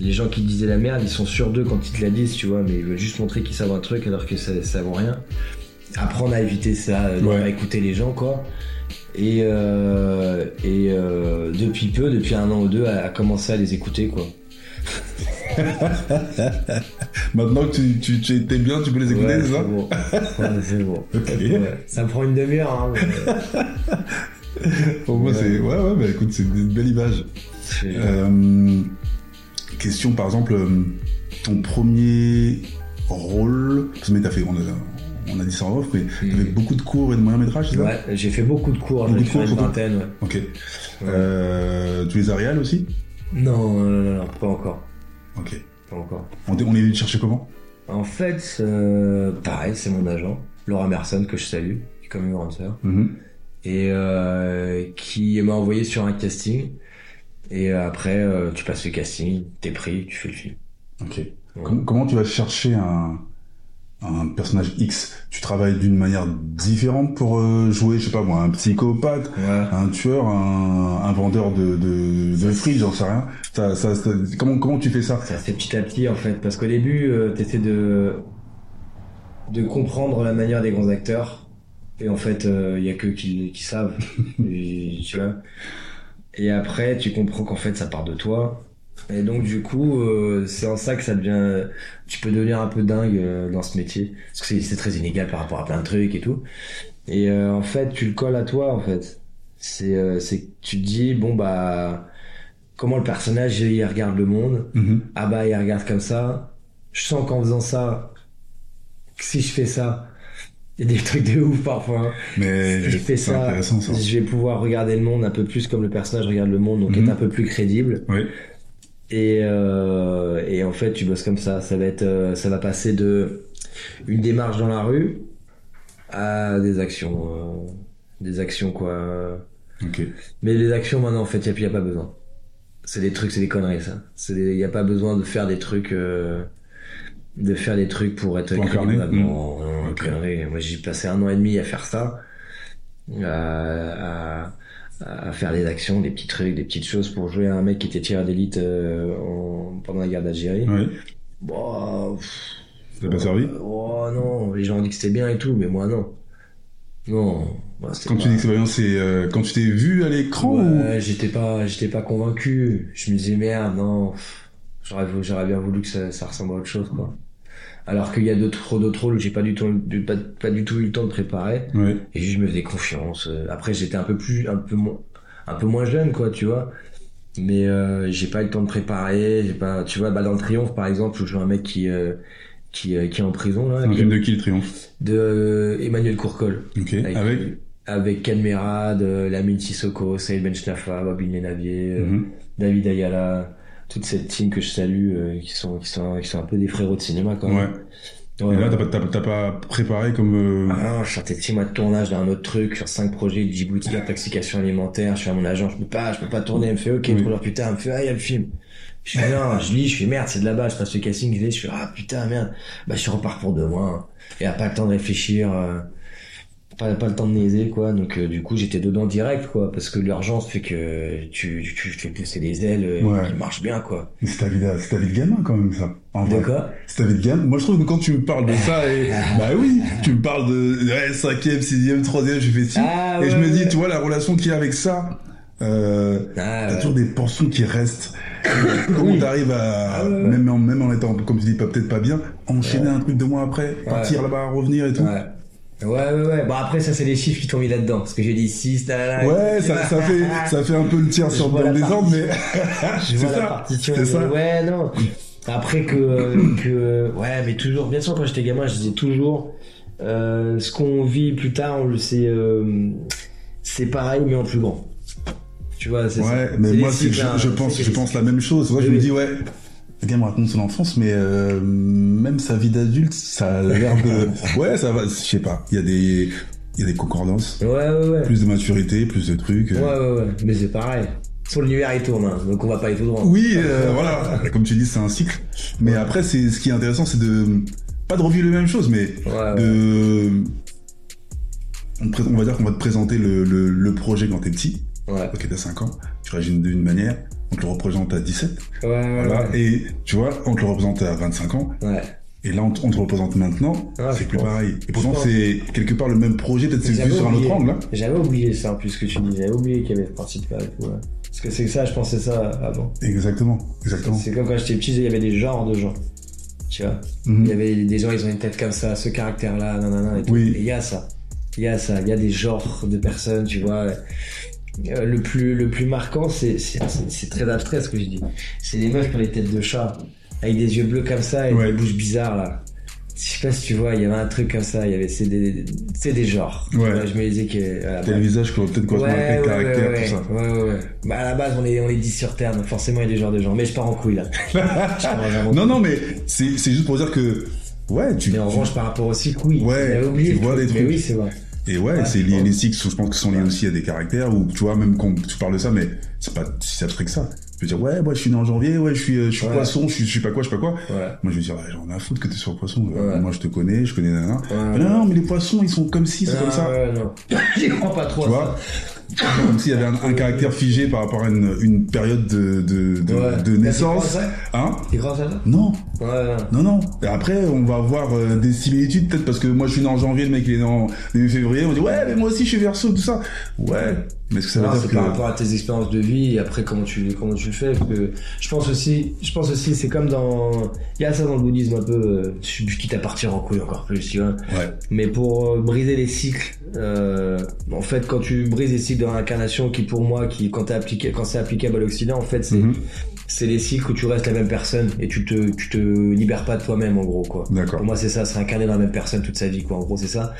les gens qui disaient la merde, ils sont sûrs d'eux quand ils te la disent, tu vois, mais ils veulent juste montrer qu'ils savent un truc alors que ça, ça vaut rien. Apprendre à éviter ça, euh, Ouais. pas écouter les gens quoi. Et, euh, et euh, depuis peu, depuis un an ou deux, à, à commencer à les écouter quoi. Maintenant que tu, tu, tu bien, tu peux les écouter, Ouais, c'est ça bon. Ouais, c'est bon. Ça me prend une demi-heure. Hein, mais- Pour moi, c'est. Ouais, ouais, bah écoute, c'est une belle image. Euh, question, par exemple, euh, ton premier rôle. Parce que mais t'as fait, on, a- on a dit ça en off, mais avec beaucoup de cours et de moyens métrages, c'est ça? Ouais, j'ai fait beaucoup de cours, j'en ai fait une vingtaine, ouais. Ok. Euh, tu les as réels aussi? Non, non, non, non, pas encore. Ok. Pas encore. On, est- venu te chercher comment? En fait, euh, pareil, c'est mon agent, Laura Merson, que je salue, qui est comme une grande sœur, et euh, qui m'a envoyé sur un casting. Et après, euh, tu passes le casting, t'es pris, tu fais le film. Ok. Com- comment tu vas chercher un, un personnage X? Tu travailles d'une manière différente pour euh, jouer, je sais pas moi, un psychopathe, Ouais. un tueur, un, un vendeur de, de, de frites, j'en sais rien. Ça, ça, ça- comment, comment tu fais ça? Fait petit à petit en fait, parce qu'au début, euh, t'essaies de de comprendre la manière des grands acteurs, et en fait, il y a que qui, qui savent, Et, tu vois. Et après, tu comprends qu'en fait, ça part de toi. Et donc du coup, euh, c'est en ça que ça devient, tu peux devenir un peu dingue euh, dans ce métier, parce que c'est- c'est très inégal par rapport à plein de trucs et tout. Et euh, en fait, tu le colles à toi en fait. C'est, euh, c'est, que tu te dis bon bah comment le personnage il regarde le monde? Mhm. ah bah il regarde comme ça. Je sens qu'en faisant ça, que si je fais ça, il y a des trucs de ouf parfois. hein. Mais je fais ça, je vais pouvoir regarder le monde un peu plus comme le personnage regarde le monde, donc Mhm. être un peu plus crédible. Oui. Et, euh, et en fait, tu bosses comme ça. Ça va être, euh, ça va passer de une démarche dans la rue à des actions, euh, des actions quoi. Ok. Mais les actions maintenant, en fait, il n'y a, pas besoin. C'est des trucs, c'est des conneries, ça. Il n'y a pas besoin de faire des trucs, euh, de faire des trucs pour être Pour incarner crédible. Mm. Non. Moi, j'ai passé un an et demi à faire ça, à, à, à faire des actions, des petits trucs, des petites choses pour jouer à un mec qui était tireur d'élite euh, en- pendant la guerre d'Algérie. Oui. Bon, Ça t'a pas servi? Oh non, les gens ont dit que c'était bien et tout, mais moi non. Non. c'était Quand tu pas- dis que c'est pas bien, c'est euh, quand tu t'es vu à l'écran ou? Ouais, j'étais pas, j'étais pas convaincu. Je me disais merde, non. J'aurais, bien voulu que ça, ça ressemble à autre chose, quoi. Alors qu'il y a d'autres, d'autres rôles où j'ai pas du tout, pas, pas du tout eu le temps de préparer. Ouais. Et juste je me faisais confiance. Euh, Après, j'étais un peu plus, un peu moins, un peu moins jeune, quoi, tu vois. Mais euh, j'ai pas eu le temps de préparer. J'ai pas, tu vois, bah dans le Triomphe, par exemple, où je joue un mec qui, euh, qui, euh, qui est en prison là, C'est un film de qui le triomphe? De Emmanuel Courcol. Ok. Avec avec? Ken Merad, euh, Lamine Sissoko, Saïd Benchnafa, Bobby Menavier, euh, Mhm. David Ayala, toute cette team que je salue, euh, qui sont qui sont qui sont un peu des frérots de cinéma quand même. Ouais. Et là, t'as pas, t'as, pas préparé comme. euh, Ah non, je sortais de de tournage d'un autre truc sur cinq projets de Djibouti, intoxication alimentaire. Je suis à mon agent, je peux pas, je peux pas tourner. Elle me fait ok, Oui. trop leur putain. Elle me fait ah, il y a le film. Je fais non, je lis, je fais merde, c'est de là-bas. Je passe le casting, je lis, je fais ah putain merde. Bah je repars pour deux mois. Et a pas le temps de réfléchir, euh, pas, pas le temps de niaiser quoi. Donc euh, du coup j'étais dedans direct quoi, parce que l'urgence fait que tu tu, tu fais pousser des ailes, euh, Ouais. qui marche bien quoi. Mais c'est ta vie, de- c'est ta vie de gamin quand même ça. En De vrai. quoi? C'est ta vie de gamin. Moi je trouve que quand tu me parles de ça, et, bah oui, tu me parles de ouais, cinquième, sixième, troisième, je fais ci. Ah, et je me dis, tu vois, la relation qu'il y a avec ça, euh, Ah, t'as ouais. toujours des portions qui restent. Comment t'arrives à, Ah, même, en, même en étant, comme tu dis, pas- peut-être pas bien, enchaîner un truc deux mois après, partir là-bas, revenir et tout. Ouais. Ouais, ouais, ouais. Bon, après, ça, c'est les chiffres qui t'ont mis là-dedans. Parce que j'ai dit 6, là, là. Ouais, ça, ça fait, ça fait un peu le tir sur dans la le désordre, mais Je c'est ça. C'est ça. Ouais, non. Après que, que, ouais, mais toujours, bien sûr, quand j'étais gamin, je disais toujours, euh, ce qu'on vit plus tard, on le sait, euh, c'est pareil, mais en plus grand. Tu vois, c'est ça. Ouais, mais moi, les cycles, je, hein, je pense, les je pense la même chose. Moi, je Oui, me dis, ouais, le gars me raconte son enfance, mais euh, même sa vie d'adulte, ça a l'air de. Ouais, ça va, je sais pas. Il y a des, il y a des concordances, Ouais, ouais, ouais. plus de maturité, plus de trucs. Ouais, ouais, ouais. Mais c'est pareil. Sur l'univers, il tourne, hein, donc on va pas aller tout droit. Oui, euh, voilà. Comme tu dis, c'est un cycle. Mais après, c'est ce qui est intéressant, c'est de pas de revivre les mêmes choses, mais Ouais, de. On, va dire qu'on va te présenter le, le, le projet quand t'es petit. Ouais. Ok, t'as 5 ans, tu réagis d'une manière, on te le représente à 17. Ouais, ouais, Voilà. ouais. Et tu vois, on te le représente à 25 ans, Ouais. et là on te, on te le représente maintenant, Ah, c'est plus pense. pareil. Et pourtant c'est quelque part le même projet, peut-être c'est vu sur un autre angle. Hein. J'avais oublié ça en plus que tu dis. J'avais oublié qu'il y avait ce principe-là et tout. ouais. Parce que c'est ça, je pensais ça avant. Exactement, exactement. C'est comme quand j'étais petit, il y avait des genres de gens. Tu vois? Mhm. Il y avait des gens, ils ont une tête comme ça, ce caractère-là, nanana et tout. Oui. Et il y a ça. Il y a ça. Il y a des genres de personnes, tu vois. Euh, le plus le plus marquant, c'est très abstrait ce que je dis. C'est les meufs qui ont les têtes de chat, avec des yeux bleus comme ça et Ouais. des bouches bizarres là. Je sais pas si tu vois, il y avait un truc comme ça, il y avait c'est des c'est des genres. Ouais. vois, Je me disais que T'as le visage qui peut-être correspond Ouais, avec ouais, caractère, ouais, tout ça. ouais, ouais, ouais. Bah, à la base, on est, on est 10 sur Terre, donc forcément, il y a des genres de gens. Mais je pars en couille, là. En Non, couille. non, mais c'est c'est juste pour dire que, ouais, tu. Mais en tu- revanche, par rapport au cycle, oui. Ouais, oublié tu vois des Mais trucs. oui, c'est vrai. Et ouais, Ouais, c'est je lié, les cycles, je pense que sont liés aussi à des caractères, ou tu vois, même quand tu parles de ça, mais c'est pas si abstrait que ça. Tu peux dire, ouais, moi je suis né en janvier, ouais, je suis, euh, je suis Ouais. poisson, je suis, je suis pas quoi, je sais pas quoi. Ouais. Moi je vais dire, ouais, j'en ai à foutre que t'es sur poisson. Euh, Ouais. Moi je te connais, je connais nanana. Ouais. Mais non, non, mais les poissons, ils sont comme ci, c'est comme Ah, ça. ouais, non. J'y crois pas trop Tu à vois Comme s'il y avait un, un caractère figé par rapport à une, une période de, de, de. Ouais. de naissance. Hein ça Non, Ouais, ouais. non, non. Et après, on va avoir euh, des similitudes, peut-être parce que moi je suis né en janvier, le mec il est né en début février, on dit ouais, mais moi aussi je suis verso, tout ça. Ouais, mais est-ce que ça veut dire que. par rapport à tes expériences de vie et après comment tu comment tu le fais parce que je pense aussi je pense aussi c'est comme dans il y a ça dans le bouddhisme un peu euh, quitte à partir en couille encore plus tu vois Ouais, mais pour euh, briser les cycles euh, en fait quand tu brises les cycles de réincarnation qui pour moi qui quand t'es appliqué quand c'est applicable à l'occident en fait c'est Mhm. c'est les cycles où tu restes la même personne et tu te tu te libères pas de toi-même en gros quoi d'accord. pour moi, c'est ça, se réincarner dans la même personne toute sa vie, quoi. En gros, c'est ça.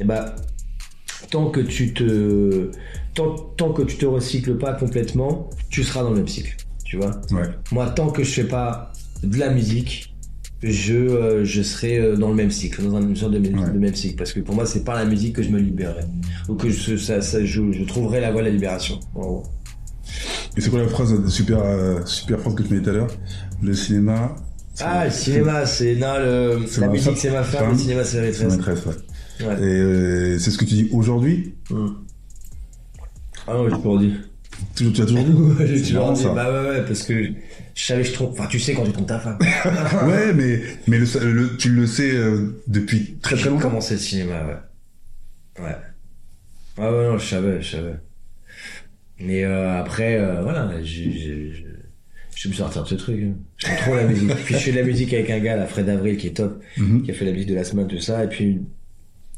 Et bah, tant que tu te, tant, tant que tu te recycles pas complètement, tu seras dans le même cycle. Tu vois. Ouais, Moi, tant que je fais pas de la musique, je, euh, je serai euh, dans le même cycle, dans une sorte de, même- Ouais. de même cycle. Parce que pour moi, c'est par la musique que je me libérerai. Ou que je, ça, ça, je, je trouverai la voie de la libération. En gros. Et c'est quoi la phrase super, euh, super phrase que tu m'as dit tout à l'heure? Le cinéma. Ah, le cinéma, c'est, non, le, la ma musique, c'est ma femme, le cinéma, c'est C'est maîtresse. maîtresse, ouais. Ouais. Et euh, c'est ce que tu dis aujourd'hui? Hmm. Ah non, j'ai toujours dit. Toujours- Tu as toujours dit Ouais, j'ai toujours marrant, dit. ça. Bah ouais, ouais, parce que je savais je trompe. Enfin, tu sais quand tu trompes ta femme. Ouais, mais, mais le, le- tu le sais euh, depuis très très J'ai longtemps. commencé le cinéma, ouais. Ouais. Ah ouais, non, je savais, je savais. Mais euh, après, euh, voilà, j'ai, j'ai, j'ai- je me suis sortir de ce truc. hein. J'aime trop la musique. Puis je fais de la musique avec un gars, là, Fred Avril, qui est top, Mhm. qui a fait la musique de la semaine, tout ça. Et puis,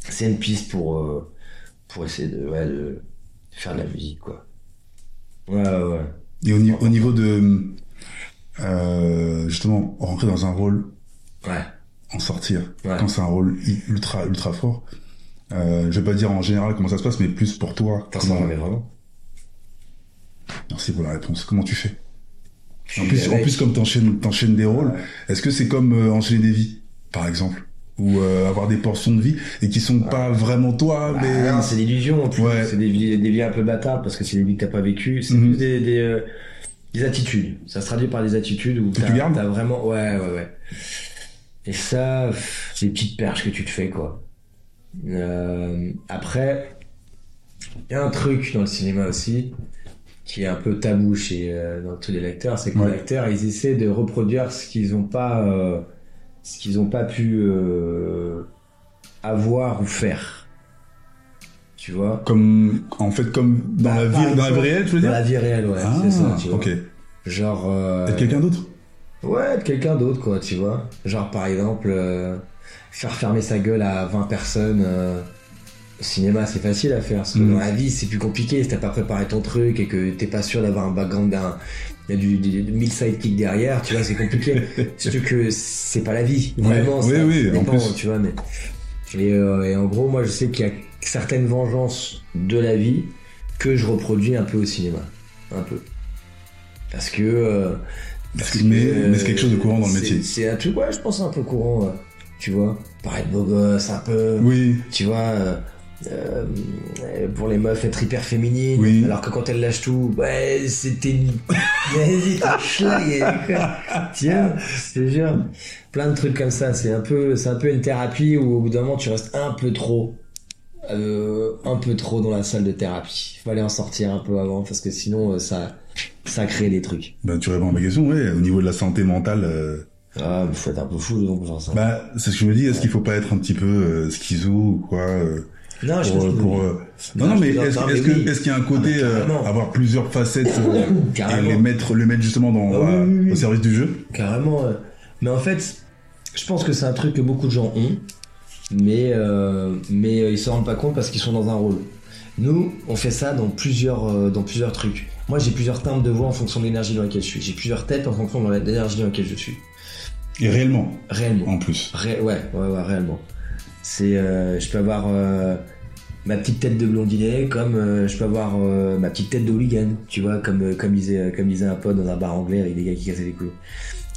c'est une piste pour, euh, pour essayer de, ouais, de faire de la musique, quoi. Ouais, ouais, ouais. Et au, ni- au niveau de. Euh, justement, rentrer dans un rôle, Ouais. en sortir, Ouais. quand c'est un rôle ultra ultra fort. Euh, je vais pas dire en général comment ça se passe, mais plus pour toi. T'en comment- vraiment. Merci pour la réponse. Comment tu fais? En plus, en plus comme t'enchaînes, t'enchaînes des rôles, Ouais. est-ce que c'est comme euh, enchaîner des vies, par exemple, ou euh, avoir des portions de vie et qui sont pas vraiment toi, Bah, mais non, c'est l'illusion en plus. Ouais. C'est des vies, des vies un peu bâtardes parce que c'est des vies que t'as pas vécues. C'est Mhm. plus des, des, euh, des attitudes. Ça se traduit par des attitudes où t'as, tu gardes t'as vraiment, ouais, ouais, ouais. Et ça, c'est des petites perches que tu te fais, quoi. Euh, après, il y a un truc dans le cinéma aussi qui est un peu tabou chez dans tous les lecteurs, c'est que Ouais. les acteurs, ils essaient de reproduire ce qu'ils ont pas, ce qu'ils ont pas pu euh, avoir ou faire. Tu vois? Comme en fait comme dans Bah, la vie, dans la vie réelle, tu veux Dans dire? la vie réelle, ouais, Ah, c'est ça, tu vois. ok. Genre. euh, Être quelqu'un d'autre? Ouais, être quelqu'un d'autre, quoi, tu vois. Genre, par exemple, euh, faire fermer sa gueule à 20 personnes. euh, au cinéma, c'est facile à faire. Parce que Mm. dans la vie, c'est plus compliqué. Si t'as pas préparé ton truc et que t'es pas sûr d'avoir un background d'un. Il y a du, du, du mille sidekicks derrière, tu vois, c'est compliqué. Surtout que c'est pas la vie. Vraiment, oui, ça, oui, ça en plus. tu vois, mais. Et, euh, et en gros, moi, je sais qu'il y a certaines vengeances de la vie que je reproduis un peu au cinéma. Un peu. Parce que. euh, Parce que- mais, euh, mais c'est quelque chose de courant dans le métier. C'est un truc, ouais, je pense un peu courant, ouais. tu vois. Paraître beau gosse, un peu, Oui, tu vois. Euh, pour les meufs, être hyper féminine. Oui. Alors que quand elles lâchent tout, ouais, c'était une. Vas-y. Tiens, je te jure. Plein de trucs comme ça. C'est un peu, c'est un peu une thérapie où au bout d'un moment, tu restes un peu trop. euh, un peu trop dans la salle de thérapie. Il fallait en sortir un peu avant parce que sinon euh, ça ça crée des trucs. bah, tu réponds à ma question, ouais, au niveau de la santé mentale, Ah, mais faut être un peu fou donc genre ça. bah, c'est ce que je me dis, est-ce qu'il faut pas être un petit peu schizo ou quoi non, je pour, pense pour, euh, non, non, mais est-ce oui. qu'il y a un côté, Ah, carrément. euh, avoir plusieurs facettes euh, et les mettre, les mettre justement dans, oui, oui, oui. au service du jeu? Carrément. Mais en fait, je pense que c'est un truc que beaucoup de gens ont, mais, euh, mais ils se rendent pas compte parce qu'ils sont dans un rôle. Nous, on fait ça dans plusieurs, dans plusieurs trucs. Moi, j'ai plusieurs timbres de voix en fonction de l'énergie dans laquelle je suis. J'ai plusieurs têtes en fonction de l'énergie dans laquelle je suis. Et réellement, réellement. en plus. Ré- ouais, ouais, ouais, réellement. C'est, euh, je peux avoir euh, ma petite tête de blondinet, comme euh, je peux avoir euh, ma petite tête de hooligan, tu vois, comme euh, comme disait comme disait un pote dans un bar anglais avec des gars qui cassaient les couilles.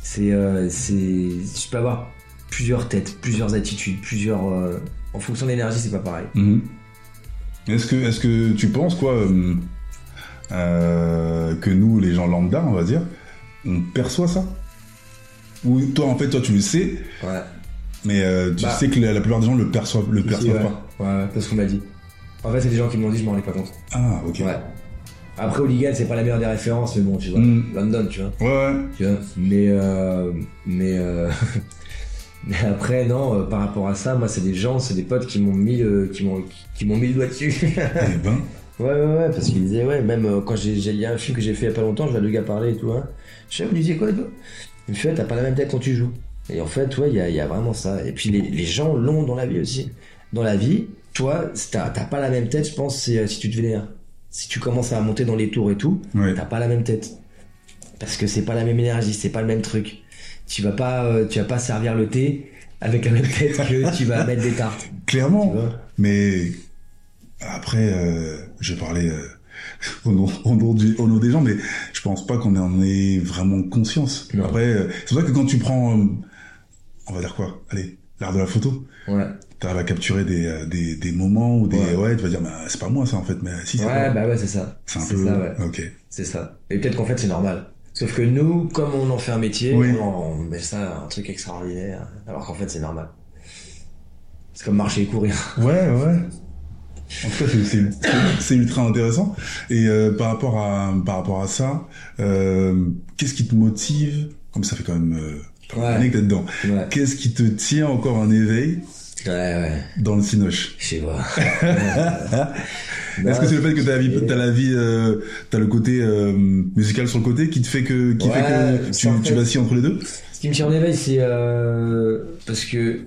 C'est, euh, c'est, je peux avoir plusieurs têtes, plusieurs attitudes, plusieurs. en fonction de l'énergie, c'est pas pareil. Mhm. Est-ce que, est-ce que tu penses quoi que nous, les gens lambda, on va dire, on perçoit ça? Ou toi, en fait, toi, tu le sais, Ouais. mais euh, tu Bah. sais que la, la plupart des gens le perçoivent, le perçoivent ouais. pas. Ouais, ouais, parce qu'on m'a dit. En fait, c'est des gens qui m'ont dit, je m'en rendais pas compte. Ah, ok. Ouais. Après, hooligan, c'est pas la meilleure des références, mais bon, tu vois. Mm. London, tu vois. Ouais, ouais. tu vois. Mais, euh, mais, euh, mais après, non, euh, par rapport à ça, moi, c'est des gens, c'est des potes qui m'ont mis, le- qui m'ont, qui m'ont mis le doigt dessus. Eh ben, ouais, ouais, ouais, parce qu'ils disaient, ouais, même euh, quand j'ai, il y a un film que j'ai fait il y a pas longtemps, je vois deux gars parler et tout, hein. Je sais, vous disiez quoi et tout Il me fait, t'as pas la même tête quand tu joues. Et en fait, ouais, il y a, y a vraiment ça. Et puis, les, les gens l'ont dans la vie aussi. Dans la vie, toi, t'as, pas la même tête, je pense, si, si tu te vénères. Si tu commences à monter dans les tours et tout, ouais. t'as pas la même tête parce que c'est pas la même énergie c'est pas le même truc tu vas pas euh, tu vas pas servir le thé avec la même tête que tu vas mettre des tartes Clairement. Mais après, euh, je vais parler euh, au, nom, au, nom du- au nom des gens, mais je pense pas qu'on en ait vraiment conscience. Non. Après, euh, c'est pour ça que quand tu prends, on va dire quoi? Allez, l'art de la photo. ouais T'arrives à capturer des, euh, des, des moments ou des Ouais. ouais, tu vas dire bah, c'est pas moi ça en fait mais si c'est ouais bah ouais c'est ça. C'est un peu ça ouais. Ok. C'est ça. Et peut-être qu'en fait c'est normal. Sauf que nous comme on en fait un métier Oui. on, met ça un truc extraordinaire alors qu'en fait c'est normal. C'est comme marcher et courir. Ouais ouais. En tout cas c'est- ultra intéressant. Et euh, par rapport à par rapport à ça euh, qu'est-ce qui te motive? Comme ça fait quand même euh, Ouais. que t'es dedans. Ouais. Qu'est-ce qui te tient encore en éveil ouais ouais dans le cinoche je sais pas Est-ce que c'est le fait que t'as la vie, c'est- t'as la vie, euh, t'as le côté euh, musical sur le côté qui te fait que, qui Ouais, fait que tu, tu fait- vacilles entre les deux? Ce qui me tient en éveil, c'est euh, parce que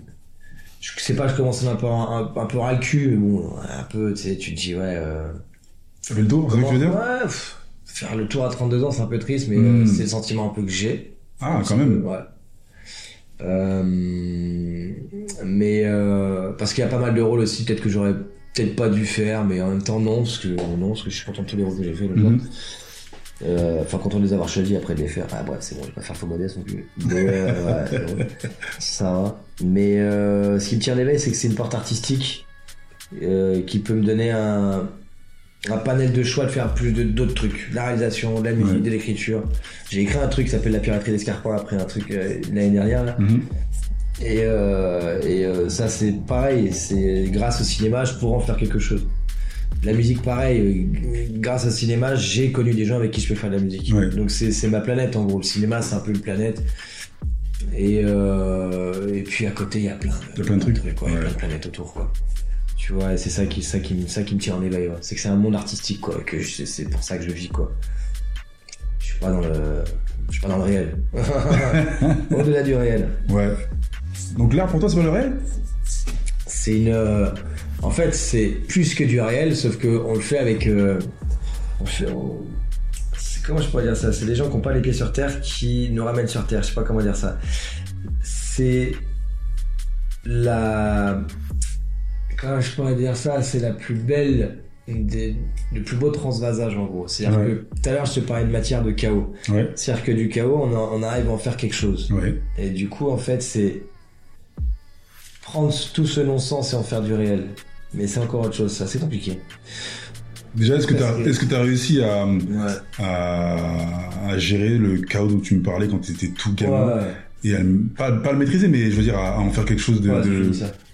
je sais pas, je commence un peu un, un peu ras le cul, mais bon, un peu, tu sais, tu te dis ouais. Euh, fait le tour, c'est que tu veux dire? Ouais, pff, faire le tour à 32 ans, c'est un peu triste, mais euh, c'est le sentiment un peu que j'ai. Ah, quand même. Ouais. Euh, mais euh, parce qu'il y a pas mal de rôles aussi, peut-être que j'aurais peut-être pas dû faire, mais en même temps non, parce que non, parce que je suis content de tous les rôles que j'ai fait. le Mhm. Euh, Enfin, content de les avoir choisis après de les faire. Ah bref, c'est bon, je vais pas faire faux modeste non plus. Mais ouais, ça va. Mais euh, ce qui me tient d'éveil, c'est que c'est une porte artistique qui peut me donner un, un panel de choix de faire plus de d'autres trucs, de la réalisation, de la musique, Ouais. de l'écriture. J'ai écrit un truc qui s'appelle La piraterie d'Escarpin après un truc euh, l'année dernière là. Mhm. Et, euh, et euh, ça c'est pareil, c'est grâce au cinéma je pourrais en faire quelque chose. La musique pareil, grâce au cinéma j'ai connu des gens avec qui je peux faire de la musique. Ouais. Donc c'est ma planète en gros, le cinéma c'est un peu une planète. Et, et puis à côté il y a plein de, plein de trucs. quoi, il y a Ouais. plein de planètes autour quoi. Tu vois, et c'est ça qui, ça qui, me- ça qui me tire en éveil. ouais. C'est que c'est un monde artistique quoi, que c'est pour ça que je vis quoi. Je suis pas dans le, je suis pas dans le réel. Au-delà du réel. Ouais. Donc l'art pour toi c'est pas le réel? C'est une. euh, en fait, c'est plus que du réel, sauf que on le fait avec. euh, on fait- on- Comment je pourrais dire ça? C'est des gens qui n'ont pas les pieds sur terre qui nous ramènent sur terre. Je sais pas comment dire ça. C'est la. Je pourrais dire ça C'est la plus belle. Des, le plus beau transvasage en gros. C'est-à-dire Ouais. que tout à l'heure je te parlais de matière de chaos. Ouais. C'est-à-dire que du chaos, on, en- on arrive à en faire quelque chose. Ouais. Et du coup, en fait, c'est prendre tout ce non-sens et en faire du réel. Mais c'est encore autre chose, ça, c'est compliqué. Déjà est-ce que que t'as réussi à, Ouais. à, à gérer le chaos dont tu me parlais quand t'étais tout gamin et à pas, pas le maîtriser mais je veux dire à, en faire quelque chose de, de-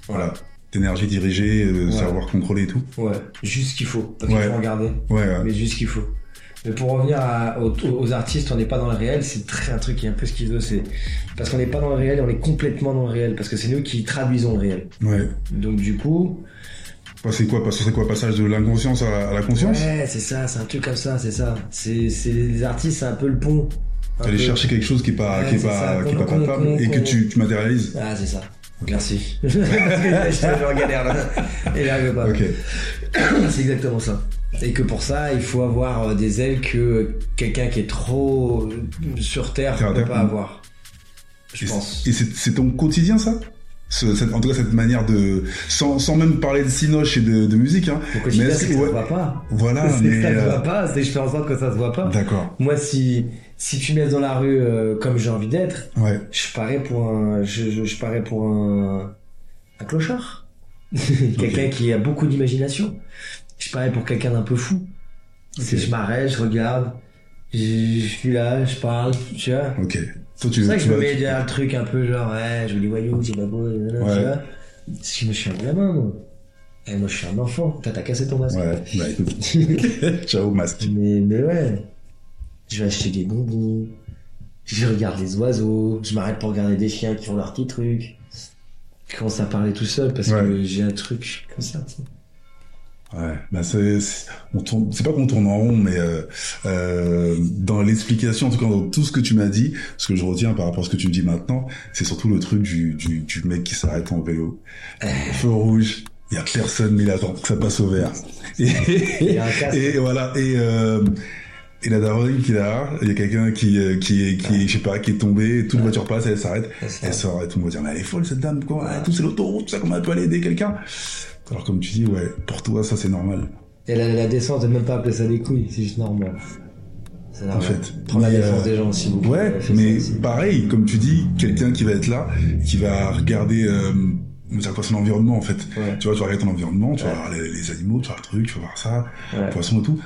voilà d'énergie dirigée, euh, Ouais. savoir contrôler et tout. Ouais, juste ce qu'il faut. Parce Ouais. qu'il faut regarder, Ouais. ouais. mais juste ce qu'il faut. Mais pour revenir à- aux, aux artistes, on n'est pas dans le réel, c'est très un truc qui est un peu veut, c'est parce qu'on n'est pas dans le réel, on est complètement dans le réel, parce que c'est nous qui traduisons le réel. Ouais. Donc du coup, Passer quoi c'est quoi Passage de l'inconscience à, à la conscience? Ouais, c'est ça, c'est un truc comme ça, c'est ça. C'est c'est les artistes, c'est un peu le pont. Aller peu. chercher quelque chose qui est pas, Ouais, qui est c'est pas, ça, qui est pas palpable et que tu, tu matérialises. Ah, c'est ça. Merci. Parce que je suis en galère là. Et j'arrive pas. C'est exactement ça. Et que pour ça, il faut avoir euh, des ailes que quelqu'un qui est trop euh, sur Terre ne peut pas mm. avoir. Je Et pense. Et c'est ton quotidien, ça? Ce- cette- En tout cas, cette manière de... Sans, sans même parler de cinoche et de, de musique, hein. Est-ce c'est que- ça ouais. se voit pas. Voilà, c'est mais... ça se euh, voit pas, c'est je fais en sorte que ça se voit pas. D'accord. Moi, si, si tu me laisses dans la rue euh, comme j'ai envie d'être, Ouais. je parais pour un, je, je, je parais pour un, un clochard. quelqu'un qui a beaucoup d'imagination. Je parais pour quelqu'un d'un peu fou. C'est je m'arrête, je regarde, je, je suis là, je parle, tu vois. Ok. Toi, tu C'est ça que tu je me mets derrière le truc un peu genre, ouais, je les voyous, c'est pas beau, Ouais. tu vois. Parce que je suis un gamin, moi. Et moi, je suis un enfant. T'as cassé ton masque. Ouais, bah écoute. Ciao, masque. Mais, mais ouais. Je vais acheter des bonbons. Je regarde les oiseaux. Je m'arrête pour regarder des chiens qui font leurs petits trucs. Je commence à parler tout seul parce que j'ai un truc comme ça. Ouais, bah c'est, c'est- on tourne, c'est pas qu'on tourne en rond, mais euh, euh, dans l'explication, en tout cas dans tout ce que tu m'as dit, ce que je retiens par rapport à ce que tu me dis maintenant, c'est surtout le truc du, du, du mec qui s'arrête en vélo, feu rouge, il y a personne mais il attend que ça passe au vert. Et, et voilà, et euh, et la daronne qui est là, il y a quelqu'un qui euh, qui est qui je sais pas qui est tombé, toute la voiture passe, elle s'arrête, elle sort et tout le monde va dire mais elle est folle cette dame quoi, ouais, tout c'est l'autoroute, tout ça comment elle peut aller aider quelqu'un Alors comme tu dis ouais, pour toi ça c'est normal. Et la, la descente, même pas appeler ça des couilles, c'est juste normal. C'est normal. En fait. Prendre la défense euh, des gens aussi. beaucoup. Ouais, mais pareil, comme tu dis, quelqu'un qui va être là, qui va regarder euh, quoi son environnement en fait. Ouais. Tu vois, tu vas regarder ton environnement, tu vas Ouais. voir les, les animaux, tu vas voir le truc, tu vas voir ça, Ouais. poisson et tout.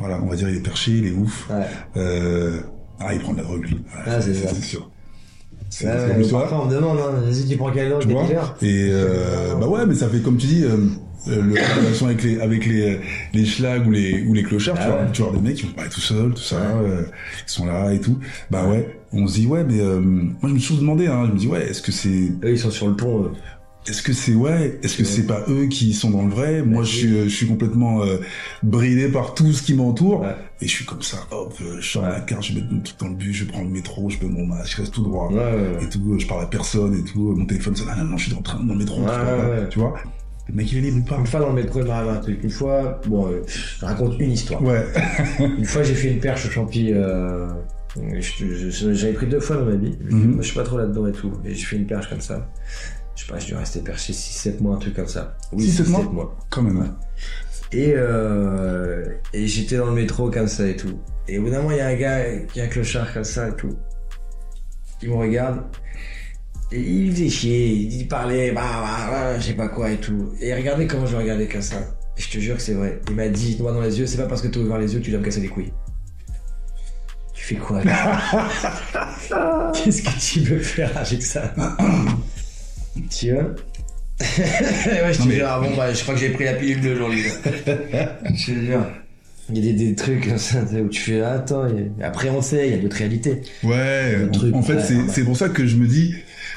Voilà, on va dire il est perché, il est ouf. Ouais. Euh, ah, il prend de la drogue lui. Ah, c'est sûr. C'est ouais, comme toi. parfois on me demande, hein, vas-y, tu prends quelle drogue, tu vois et euh, bah ouais mais ça fait comme tu dis euh, euh, le la relation avec les avec les les schlags ou les ou les clochards tu Ah vois ouais. tu vois des mecs qui vont parler tout seuls tout ça euh, ils sont là et tout bah ouais on se dit ouais mais euh, moi je me suis toujours demandé hein je me dis ouais est-ce que c'est Eux, ils sont sur le pont. eux. Est-ce que c'est ouais est-ce que c'est pas eux qui sont dans le vrai? Moi je suis euh, je suis complètement euh, bridé par tout ce qui m'entoure Ouais. et je suis comme ça hop euh, je sors Ouais. la carte je mets mon truc dans le bus je prends le métro je mets mon masque je reste tout droit Ouais, et tout, je parle à personne et tout, mon téléphone sonne, ah non, je suis en train dans le métro, pas, tu vois. Le mec il est libre, il parle. Une fois dans le métro, il m'est arrivé un truc. Une fois, bon, euh, je raconte une histoire. Ouais. Une fois, j'ai fait une perche au champi. Euh, J'avais pris deux fois dans ma vie. Mhm. Moi, je suis pas trop là-dedans et tout. Et j'ai fait une perche comme ça. Je sais pas, je dû rester perché 6-7 mois, un truc comme ça. Oui, 6-7 mois 6-7 mois. Quand même. hein. Et, euh, et j'étais dans le métro comme ça et tout. Et au bout d'un moment, il y a un gars qui a un clochard comme ça et tout. Il me regarde. Et il faisait chier, il parlait, bah, bah, bah, je sais pas quoi et tout. Et regardez comment je le regardais comme ça. Et je te jure que c'est vrai. Il m'a dit, moi dans les yeux, c'est pas parce que tu ouvert les yeux que tu dois me casser les couilles. Tu fais quoi Qu'est-ce que tu veux faire avec ça? Tu vois Ouais, je te Non, mais- jure, ah bon, bah, je crois que j'ai pris la pilule de aujourd'hui. je te jure. Il y a des, des trucs comme ça où tu fais, ah, attends, a- après on sait, il y a d'autres réalités. Ouais, en, fait, ouais, c'est ouais. pour ça que je me dis,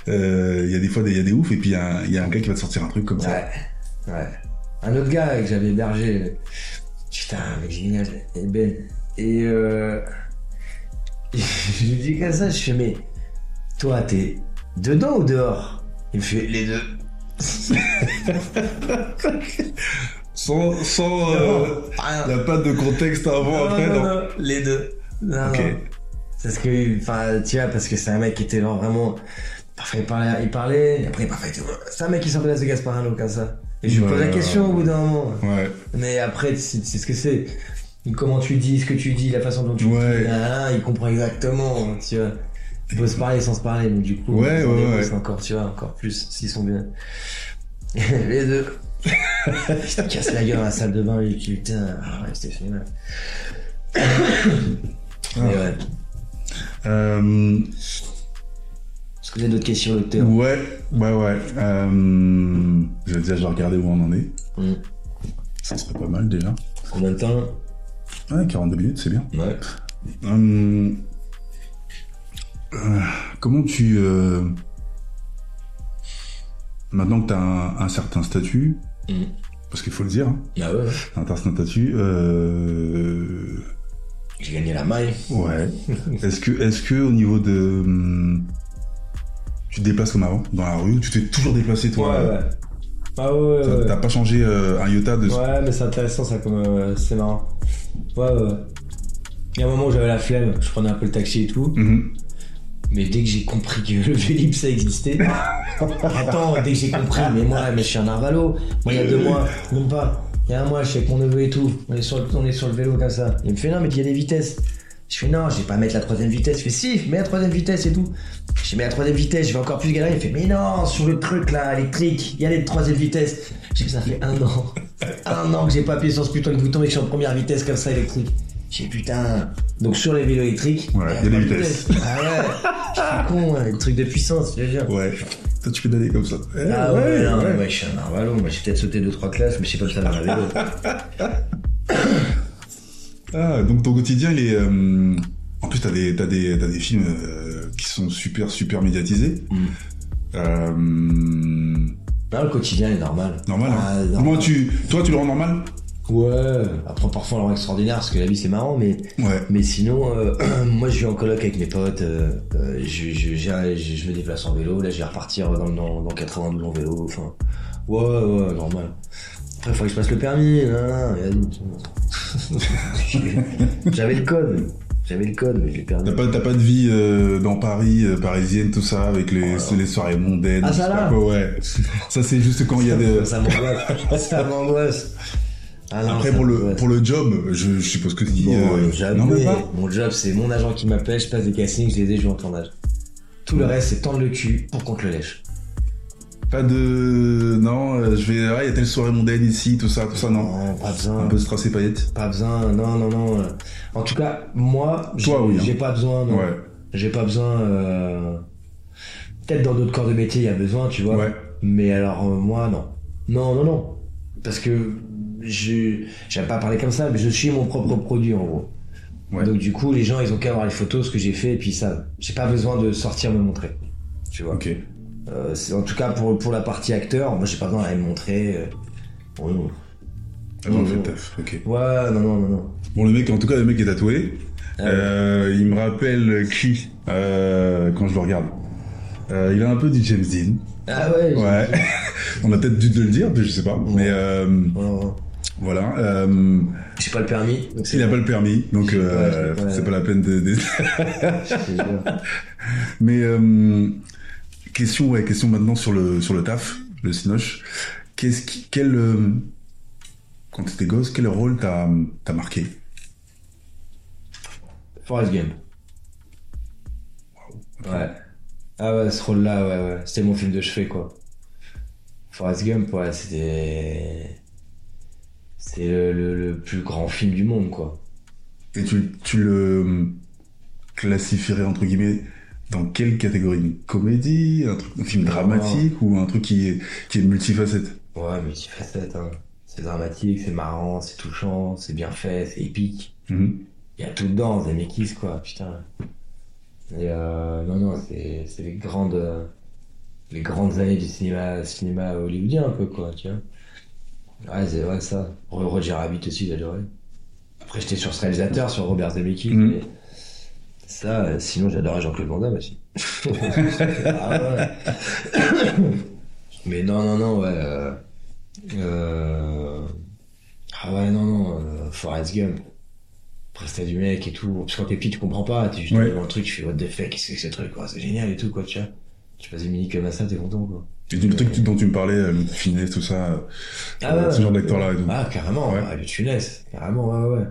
euh, il y a des fois, des- il y a des oufs, et puis il y, a un- il y a un gars qui va te sortir un truc comme ça. Ouais. Ouais. Un autre gars que j'avais hébergé, putain, mec génial, et Ben. Et euh, je lui dis comme ça, je fais, mais toi, t'es dedans ou dehors? Il me fait les deux. Sans, sans, euh, Rien. il n'y a pas de contexte avant, après, non, non. non, les deux. Non, Ok. non. Parce que, enfin, tu vois, parce que c'est un mec qui était genre vraiment. Parfois, il parlait, il parlait, et après, parfois, il. C'est un mec qui sortait de Gasparano comme ça. Et je lui pose la question au bout d'un moment. Ouais. Mais après, c'est ce que c'est. Comment tu dis, ce que tu dis, la façon dont tu Ouais. dis, il comprend exactement, tu vois. Il peut se parler sans se parler, donc du coup, Ouais, ouais, ouais. encore, tu vois, encore plus, s'ils sont bien. Les deux. je te casse la gueule dans la salle de bain, lui, putain, ah ouais, c'était génial. Mais ouais. Euh, Est-ce que vous avez d'autres questions, docteur? Ouais, ouais, ouais. Euh, je vais déjà, je vais regarder où on en est. Hmm. Ça serait pas mal, déjà. Combien de temps? Ouais, 42 minutes, c'est bien. Ouais. Hum, euh, comment tu... euh, maintenant que tu as un, un certain statut, Mhm. parce qu'il faut le dire, hein, Ah ouais, un certain statut, euh, j'ai gagné la maille. ouais. est-ce que, est-ce que au niveau de... hum, tu te déplaces comme avant, dans la rue, ou tu t'es toujours déplacé, toi Ouais, ouais. Ah ouais, T'as- ouais. T'as pas changé euh, un iota de... Ouais, mais c'est intéressant ça, comme euh, c'est marrant. Ouais, ouais. Il y a un moment où j'avais la flemme, je prenais un peu le taxi et tout. Mhm. Mais dès que j'ai compris que le Vélib ça existait, attends, dès que j'ai compris, mais moi, mais je suis un arvalo. Moi, il y a deux mois, même pas. Il y a un mois, je suis avec mon neveu et tout. On est sur le, on est sur le vélo comme ça. Il me fait non, mais il y a des vitesses. Je fais non, je vais pas mettre la troisième vitesse. Je fais si, mets la troisième vitesse et tout. Je mets la troisième vitesse, je vais encore plus galérer. Il fait mais non, sur le truc là, électrique, il y a les troisième vitesse. J'ai ça fait un an. Un an que j'ai pas appuyé sur ce putain de bouton et que je suis en première vitesse comme ça électrique. J'ai putain. Donc sur les vélos électriques. Ouais, il y a des vitesses. Ah ouais. Je suis con, le truc de puissance, je veux dire. Ouais. Toi, tu peux d'aller comme ça. Eh, Ah ouais, non, ouais. ouais, je suis un arvalo. Moi, j'ai peut-être sauté deux trois classes, mais je sais pas va à vélo. Ah, donc ton quotidien, il est. euh, En plus, t'as des, t'as des, t'as des films euh, qui sont super, super médiatisés. Mm. Euh, Non, le quotidien est normal. normal. hein. Ah, normal. Comment tu, toi, tu le rends normal? Ouais. Après, parfois, rend extraordinaire parce que la vie c'est marrant, mais Ouais. mais sinon, euh, moi, je vis en coloc avec mes potes. euh, euh, je, je, j'ai- je, je me déplace en vélo. Là, je vais repartir dans, dans, dans 92 en vélo. Enfin, ouais, ouais, normal. Après, il faut que je passe le permis. Non, J'avais le code. J'avais le code, mais je l'ai perdu. T'as pas, t'as pas de vie euh, dans Paris, euh, parisienne, tout ça, avec les, les soirées mondaines. Ah, ça, là quoi, Ouais. Ça, c'est juste quand il y a des. Ça m'angoisse. Ça m'angoisse. Ah non, Après, pour le, pour le job, je, je suppose que tu dis. Bon, euh, jamais. non, pas. Mon job, c'est mon agent qui m'appelle, je passe des castings, je les ai, je vais en tournage. Tout le reste, c'est tendre le cul pour qu'on te le lèche. Pas de. Non, euh, je vais. Ah, il y a telle soirée mondaine ici, tout ça, tout ça, non. Non, pas besoin. Un peu strassé paillettes. Pas besoin, non, non, non. euh. En tout cas, moi, j'ai Toi, oui, hein. j'ai pas besoin, non. Ouais. J'ai pas besoin. euh, Peut-être dans d'autres corps de métier, il y a besoin, tu vois. Ouais. Mais alors, euh, moi, non. Non, non, non. Parce que je. J'aime pas parler comme ça, mais je suis mon propre produit, en gros. Ouais. Donc, du coup, les gens, ils ont qu'à voir les photos, ce que j'ai fait, et puis ça. J'ai pas besoin de sortir me montrer. Tu vois. Ok. Euh, c'est- en tout cas, pour, pour la partie acteur, moi, j'ai pas besoin d'aller me montrer. euh, bon, non. Ah, bon, Non, fait non. taf. Ok. Ouais, non, non, non, non. Bon, le mec, en tout cas, le mec est tatoué. Ah ouais. Euh, il me rappelle qui euh, quand je le regarde. Euh, il a un peu du James Dean. Ah ouais, Ouais. On a peut-être dû te le dire, je sais pas. Mais euh, Ouais, ouais. Voilà. Euh, J'ai pas le permis. donc il a bon. pas le permis, donc euh, ouais. c'est pas la peine de. Mais euh, question, ouais, question maintenant sur le sur le taf, le cinoche. Qu'est-ce qui, quel quand t'étais gosse, quel rôle t'as marqué? Forrest Gump. Ouais. Ah ouais, ce rôle-là, ouais, ouais. C'était mon film de chevet, quoi. Forrest Gump, ouais, c'était. C'est le, le, le plus grand film du monde, quoi. Et tu, tu le classifierais entre guillemets dans quelle catégorie? Une comédie, un, truc, un film dramatique ou un truc qui est, qui est multifacette? Ouais, multifacette, hein. C'est dramatique, c'est marrant, c'est touchant, c'est bien fait, c'est épique. Mhm. Il y a tout dedans, des Mekis, quoi, putain. Et euh, non, non, c'est c'est les grandes, euh, les grandes années du cinéma, cinéma hollywoodien, un peu, quoi, tu vois. Ouais, c'est vrai, ça. Ro- Roger Rabbit aussi, j'adorais. Après, j'étais sur ce réalisateur, sur Robert Zemeckis, Mhm. mais ça, euh, sinon, j'adorais Jean-Claude Van Damme aussi. Ah ouais. mais non, non, non, ouais. euh, euh, Ah ouais, non, non, euh, Forrest Gump. Après, c'était du mec et tout. Parce que quand t'es petit, tu comprends pas. T'es juste Ouais. dans le truc, tu fais what the fuck, qu'est-ce que c'est que ce truc, quoi. C'est génial et tout, quoi, tu vois. Tu passes une mini comme ça, t'es content, quoi. Et du truc dont tu me parlais, euh, le finesse, tout ça, euh, Ah ce genre d'acteur-là et tout. Ah, carrément, Ouais. ouais. le Funès. Carrément, ouais, ouais.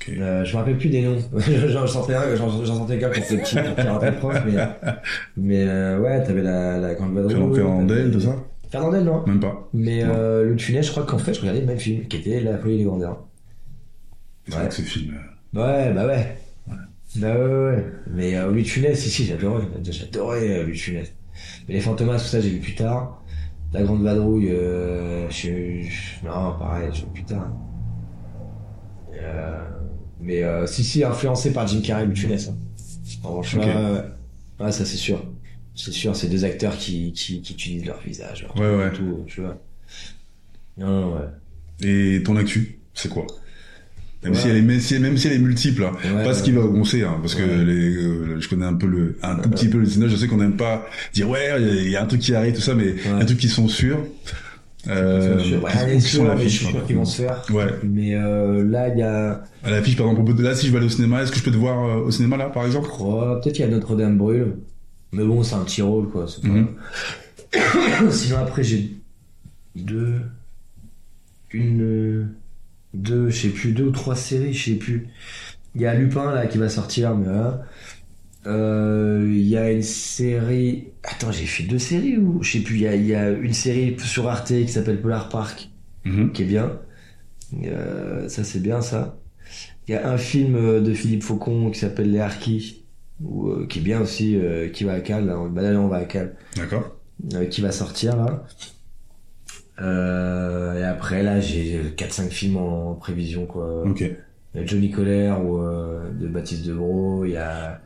Ok. Euh, je me rappelle plus des noms. j'en sentais un, j'en sentais qu'un quand j'étais petit, faire un peu proche, mais, mais euh, ouais, t'avais la, la grande vadrouille. Fernand Fernandel, tout ça Fernandel, non. Même pas. Mais Non. euh, le Funès, je crois qu'en fait, je regardais le même film, qui était La folie des grandeurs. C'est Ouais. vrai que ce film. euh, Ouais, bah ouais. Bah ouais, ouais, ouais. Mais euh, Funès, si, si, j'adorais. J'adorais euh, Funès. Mais les Fantomas, tout ça, j'ai vu plus tard. La Grande Vadrouille, euh, je, je- Non, pareil, j'ai vu plus tard. Euh, mais euh, si, si, influencé par Jim Carrey, de Funès. Hein. En revanche, Ok. ouais, ouais, ça c'est sûr. C'est sûr, c'est deux acteurs qui, qui, qui utilisent leur visage, leur Ouais, ouais. tout, tu vois. Non, non, ouais. Et ton actu, c'est quoi? Même, Ouais. si elle est, même, si, même si elle est multiple, hein. Ouais, pas ce qui va sait, hein, parce que les, euh, je connais un peu le, un tout petit peu le cinéma, je sais qu'on n'aime pas dire ouais, il y a- il y, a un truc qui arrive, tout ça, mais il y a Ouais. des trucs qui sont sûrs. Euh. Ouais, qui- sont je suis sûr quoi. qu'ils vont se faire. Ouais. Mais euh, là, il y a. À l'affiche, par exemple, là, si je vais aller au cinéma, est-ce que je peux te voir euh, au cinéma, là, par exemple? Oh, Peut-être qu'il y a Notre-Dame brûle. Mais bon, c'est un petit rôle, quoi. Mhm. Sinon, après, j'ai deux. Une. Deux, je sais plus, deux ou trois séries, je sais plus. Il y a Lupin, là, qui va sortir, mais voilà. Euh, Il y a une série. Attends, j'ai fait deux séries ou je sais plus. Il y a, il y a une série sur Arte qui s'appelle Polar Park, Mhm. qui est bien. Euh, ça, c'est bien, ça. Il y a un film euh, de Philippe Faucon qui s'appelle Les Harkis, euh, qui est bien aussi, qui va à Cannes. Là, Bah, là, on va à Cannes D'accord. qui va sortir là. Euh, et après là j'ai 4-5 films en prévision quoi. Ok. Il y a Johnny Colère ou euh, de Baptiste Debro, il y a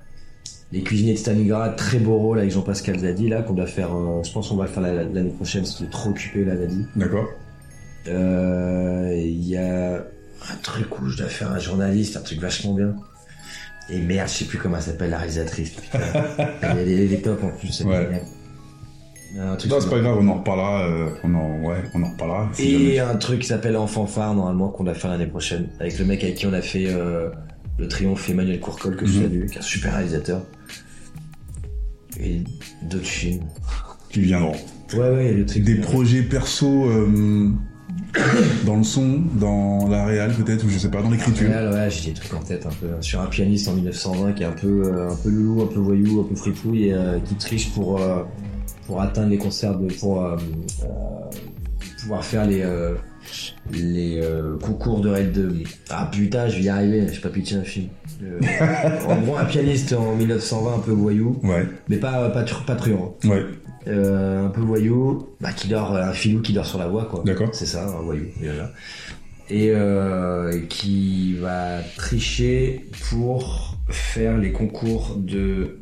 Les cuisiniers de Stalingrad, très beau rôle avec Jean-Pascal Zadi là qu'on doit faire, euh, je pense qu'on va le faire la- l'année prochaine parce qu'il est trop occupé là Zadi. D'accord. Euh, Il y a un truc où je dois faire un journaliste, un truc vachement bien. Et merde, je sais plus comment elle s'appelle la réalisatrice. Putain. Elle est, elle est top en plus. Ouais. Un truc Non, c'est pas grave, on en reparlera. euh, on en, ouais, on en reparlera. Et un truc qui s'appelle Enfant phare normalement qu'on doit faire l'année prochaine avec le mec avec qui on a fait euh, le triomphe Emmanuel Courcol que je Mhm. salue, qui est un super réalisateur. Et d'autres films. Qui viendront. Ouais ouais, y a des projets perso euh, dans le son, dans la réal peut-être, ou je sais pas, dans l'écriture. Ouais, ouais, j'ai des trucs en tête un peu. Sur un pianiste en 1920 qui est un peu, un peu loulou, un peu voyou, un peu fripouille et qui triche pour, pour atteindre les concerts de, pour euh, euh, pouvoir faire les, euh, les euh, concours de raid de. Ah putain, je vais y arriver, j'ai pas pitché un film. Euh, en gros, un pianiste en 1920 un peu voyou, Ouais, mais pas, pas, pas truand. ouais, Euh, un peu voyou, bah, qui dort, un filou qui dort sur la voie, quoi. D'accord. C'est ça, un voyou, déjà. Et qui va tricher pour faire les concours de.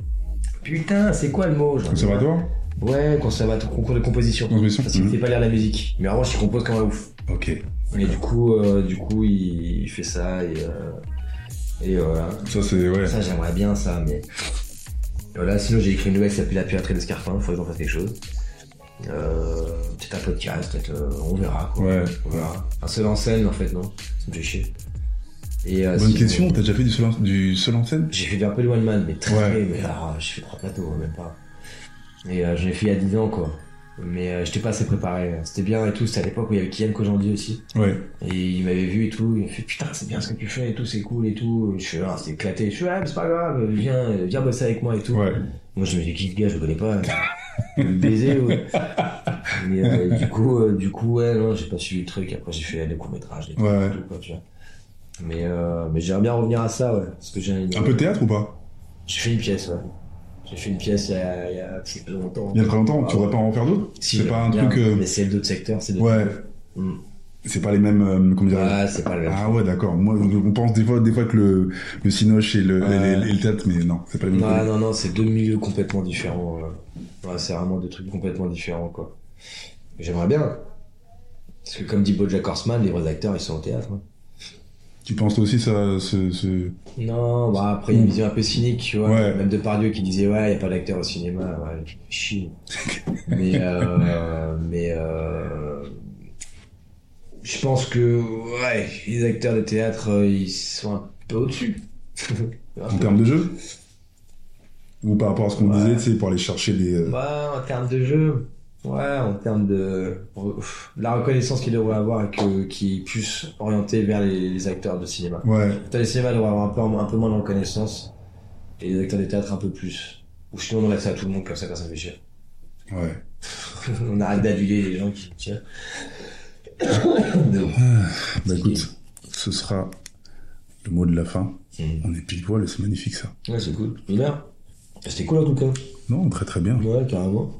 Putain, c'est quoi le mot j'en ai conservatoire marre. Ouais, conservatoire, concours de composition. Composition Parce qu'il Mhm. fait pas lire la musique. Mais revanche, il compose comme un ouf. Ok. Et du coup, euh, du coup, il, il fait ça et, euh, et voilà. Ça c'est, ouais. Ça, j'aimerais bien ça, mais. Voilà, sinon j'ai écrit une nouvelle qui s'appelle La piraterie de Scarpin, faut que j'en fasse quelque chose. Euh, peut-être un podcast, peut-être, euh, on verra quoi. Ouais. On verra. Un seul en scène, en fait, non? Ça me fait chier. Et, euh, Bonne question, t'as déjà fait du seul, en- du seul en scène? J'ai fait un peu de one man, mais très, Ouais. mais alors, j'ai fait trois plateaux, même pas. Et euh, je l'ai fait il y a 10 ans, quoi. Mais euh, j'étais pas assez préparé. C'était bien et tout, c'était à l'époque où il y avait Kylian Kojandi aussi. Ouais. Et il m'avait vu et tout, il m'a fait putain c'est bien ce que tu fais et tout, c'est cool et tout. Je fais ah c'est éclaté, je fais ah mais c'est pas grave, viens, viens bosser avec moi et tout. Ouais. Moi je me dis qui ce gars, je le connais pas. Me baiser ouais. Et euh, du coup, euh, du coup ouais non j'ai pas suivi le truc, après j'ai fait les courts métrages, les trucs Ouais. et tout, quoi, tu vois. Mais, euh, mais j'aimerais bien revenir à ça ouais. Parce que j'ai Un peu de théâtre ou pas? J'ai fait une pièce ouais. J'ai fait une pièce il y a, il y a longtemps. Il y a très longtemps, tu Ah, voudrais pas en faire d'autres Si, C'est pas un bien, truc. euh, Mais c'est d'autres secteurs, c'est d'autres. Ouais. Mm. C'est pas les mêmes. euh, comment dire Ah, c'est pas le même. Ah ouais, d'accord. Moi, on pense des fois, des fois que le, le cinoche et le, Ouais. et le- et le théâtre, mais non, c'est pas les mêmes. Non, non, non, c'est deux milieux complètement différents. euh. Ouais, c'est vraiment deux trucs complètement différents, quoi. J'aimerais bien. Parce que comme dit Bojack Horseman, les vrais acteurs, ils sont au théâtre. hein. Tu penses toi aussi ça, ce, ce... Non, bah après, il y a une vision un peu cynique, tu vois. Ouais. Même de Pardieu qui disait, ouais, il n'y a pas d'acteurs au cinéma. Ouais, chier. mais, euh, mais, euh, je pense que, ouais, les acteurs de théâtre, euh, ils sont un peu au-dessus. En termes de jeu? Ou par rapport à ce qu'on Ouais. disait, tu sais, pour aller chercher des. Bah, en termes de jeu, ouais, en termes de la reconnaissance qu'ils devraient avoir et que, qui puisse orienter vers les, les acteurs de cinéma. Ouais. Les cinémas devraient avoir un peu, un peu moins de reconnaissance et les acteurs de théâtre un peu plus. Ou sinon on laisse à tout le monde comme ça quand ça fait chier. Ouais. on arrête d'aduler les gens qui tiens. Donc, Bah écoute, ce sera le mot de la fin. mm. On est pile poil, c'est magnifique ça. Ouais, c'est cool. Miller C'était cool en tout cas. Non, très très bien. Ouais, carrément.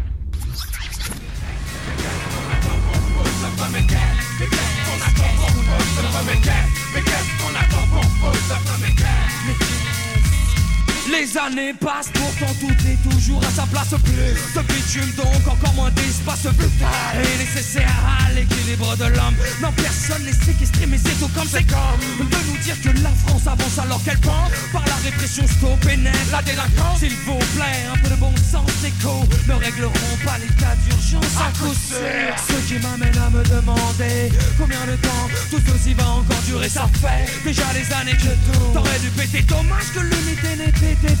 Les années passent, pourtant tout est toujours à sa place. Plus de bitume, donc encore moins d'espace vital et nécessaire à l'équilibre de l'homme. Non, personne n'est séquestré, mais c'est tout comme c'est comme de nous dire que la France avance alors qu'elle pense par la répression stop et net la délinquance. S'il vous plaît, un peu de bon sens écho ne régleront pas l'état d'urgence à coup sûr. Ce qui m'amène à me demander combien de temps tout ceci va encore durer. Ça fait déjà des années que tout t'aurais dû péter. Dommage que l'unité n'ait été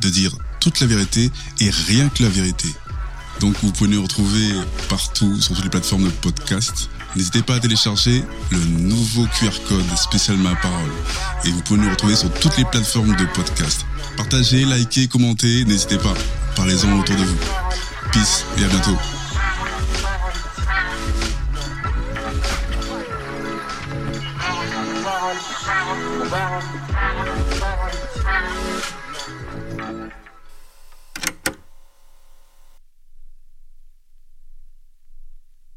de dire toute la vérité et rien que la vérité Donc vous pouvez nous retrouver partout sur toutes les plateformes de podcast. N'hésitez pas à télécharger le nouveau QR code spécial Ma Parole. Et vous pouvez nous retrouver sur toutes les plateformes de podcast. Partagez, likez, commentez, n'hésitez pas. Parlez-en autour de vous. Peace et à bientôt.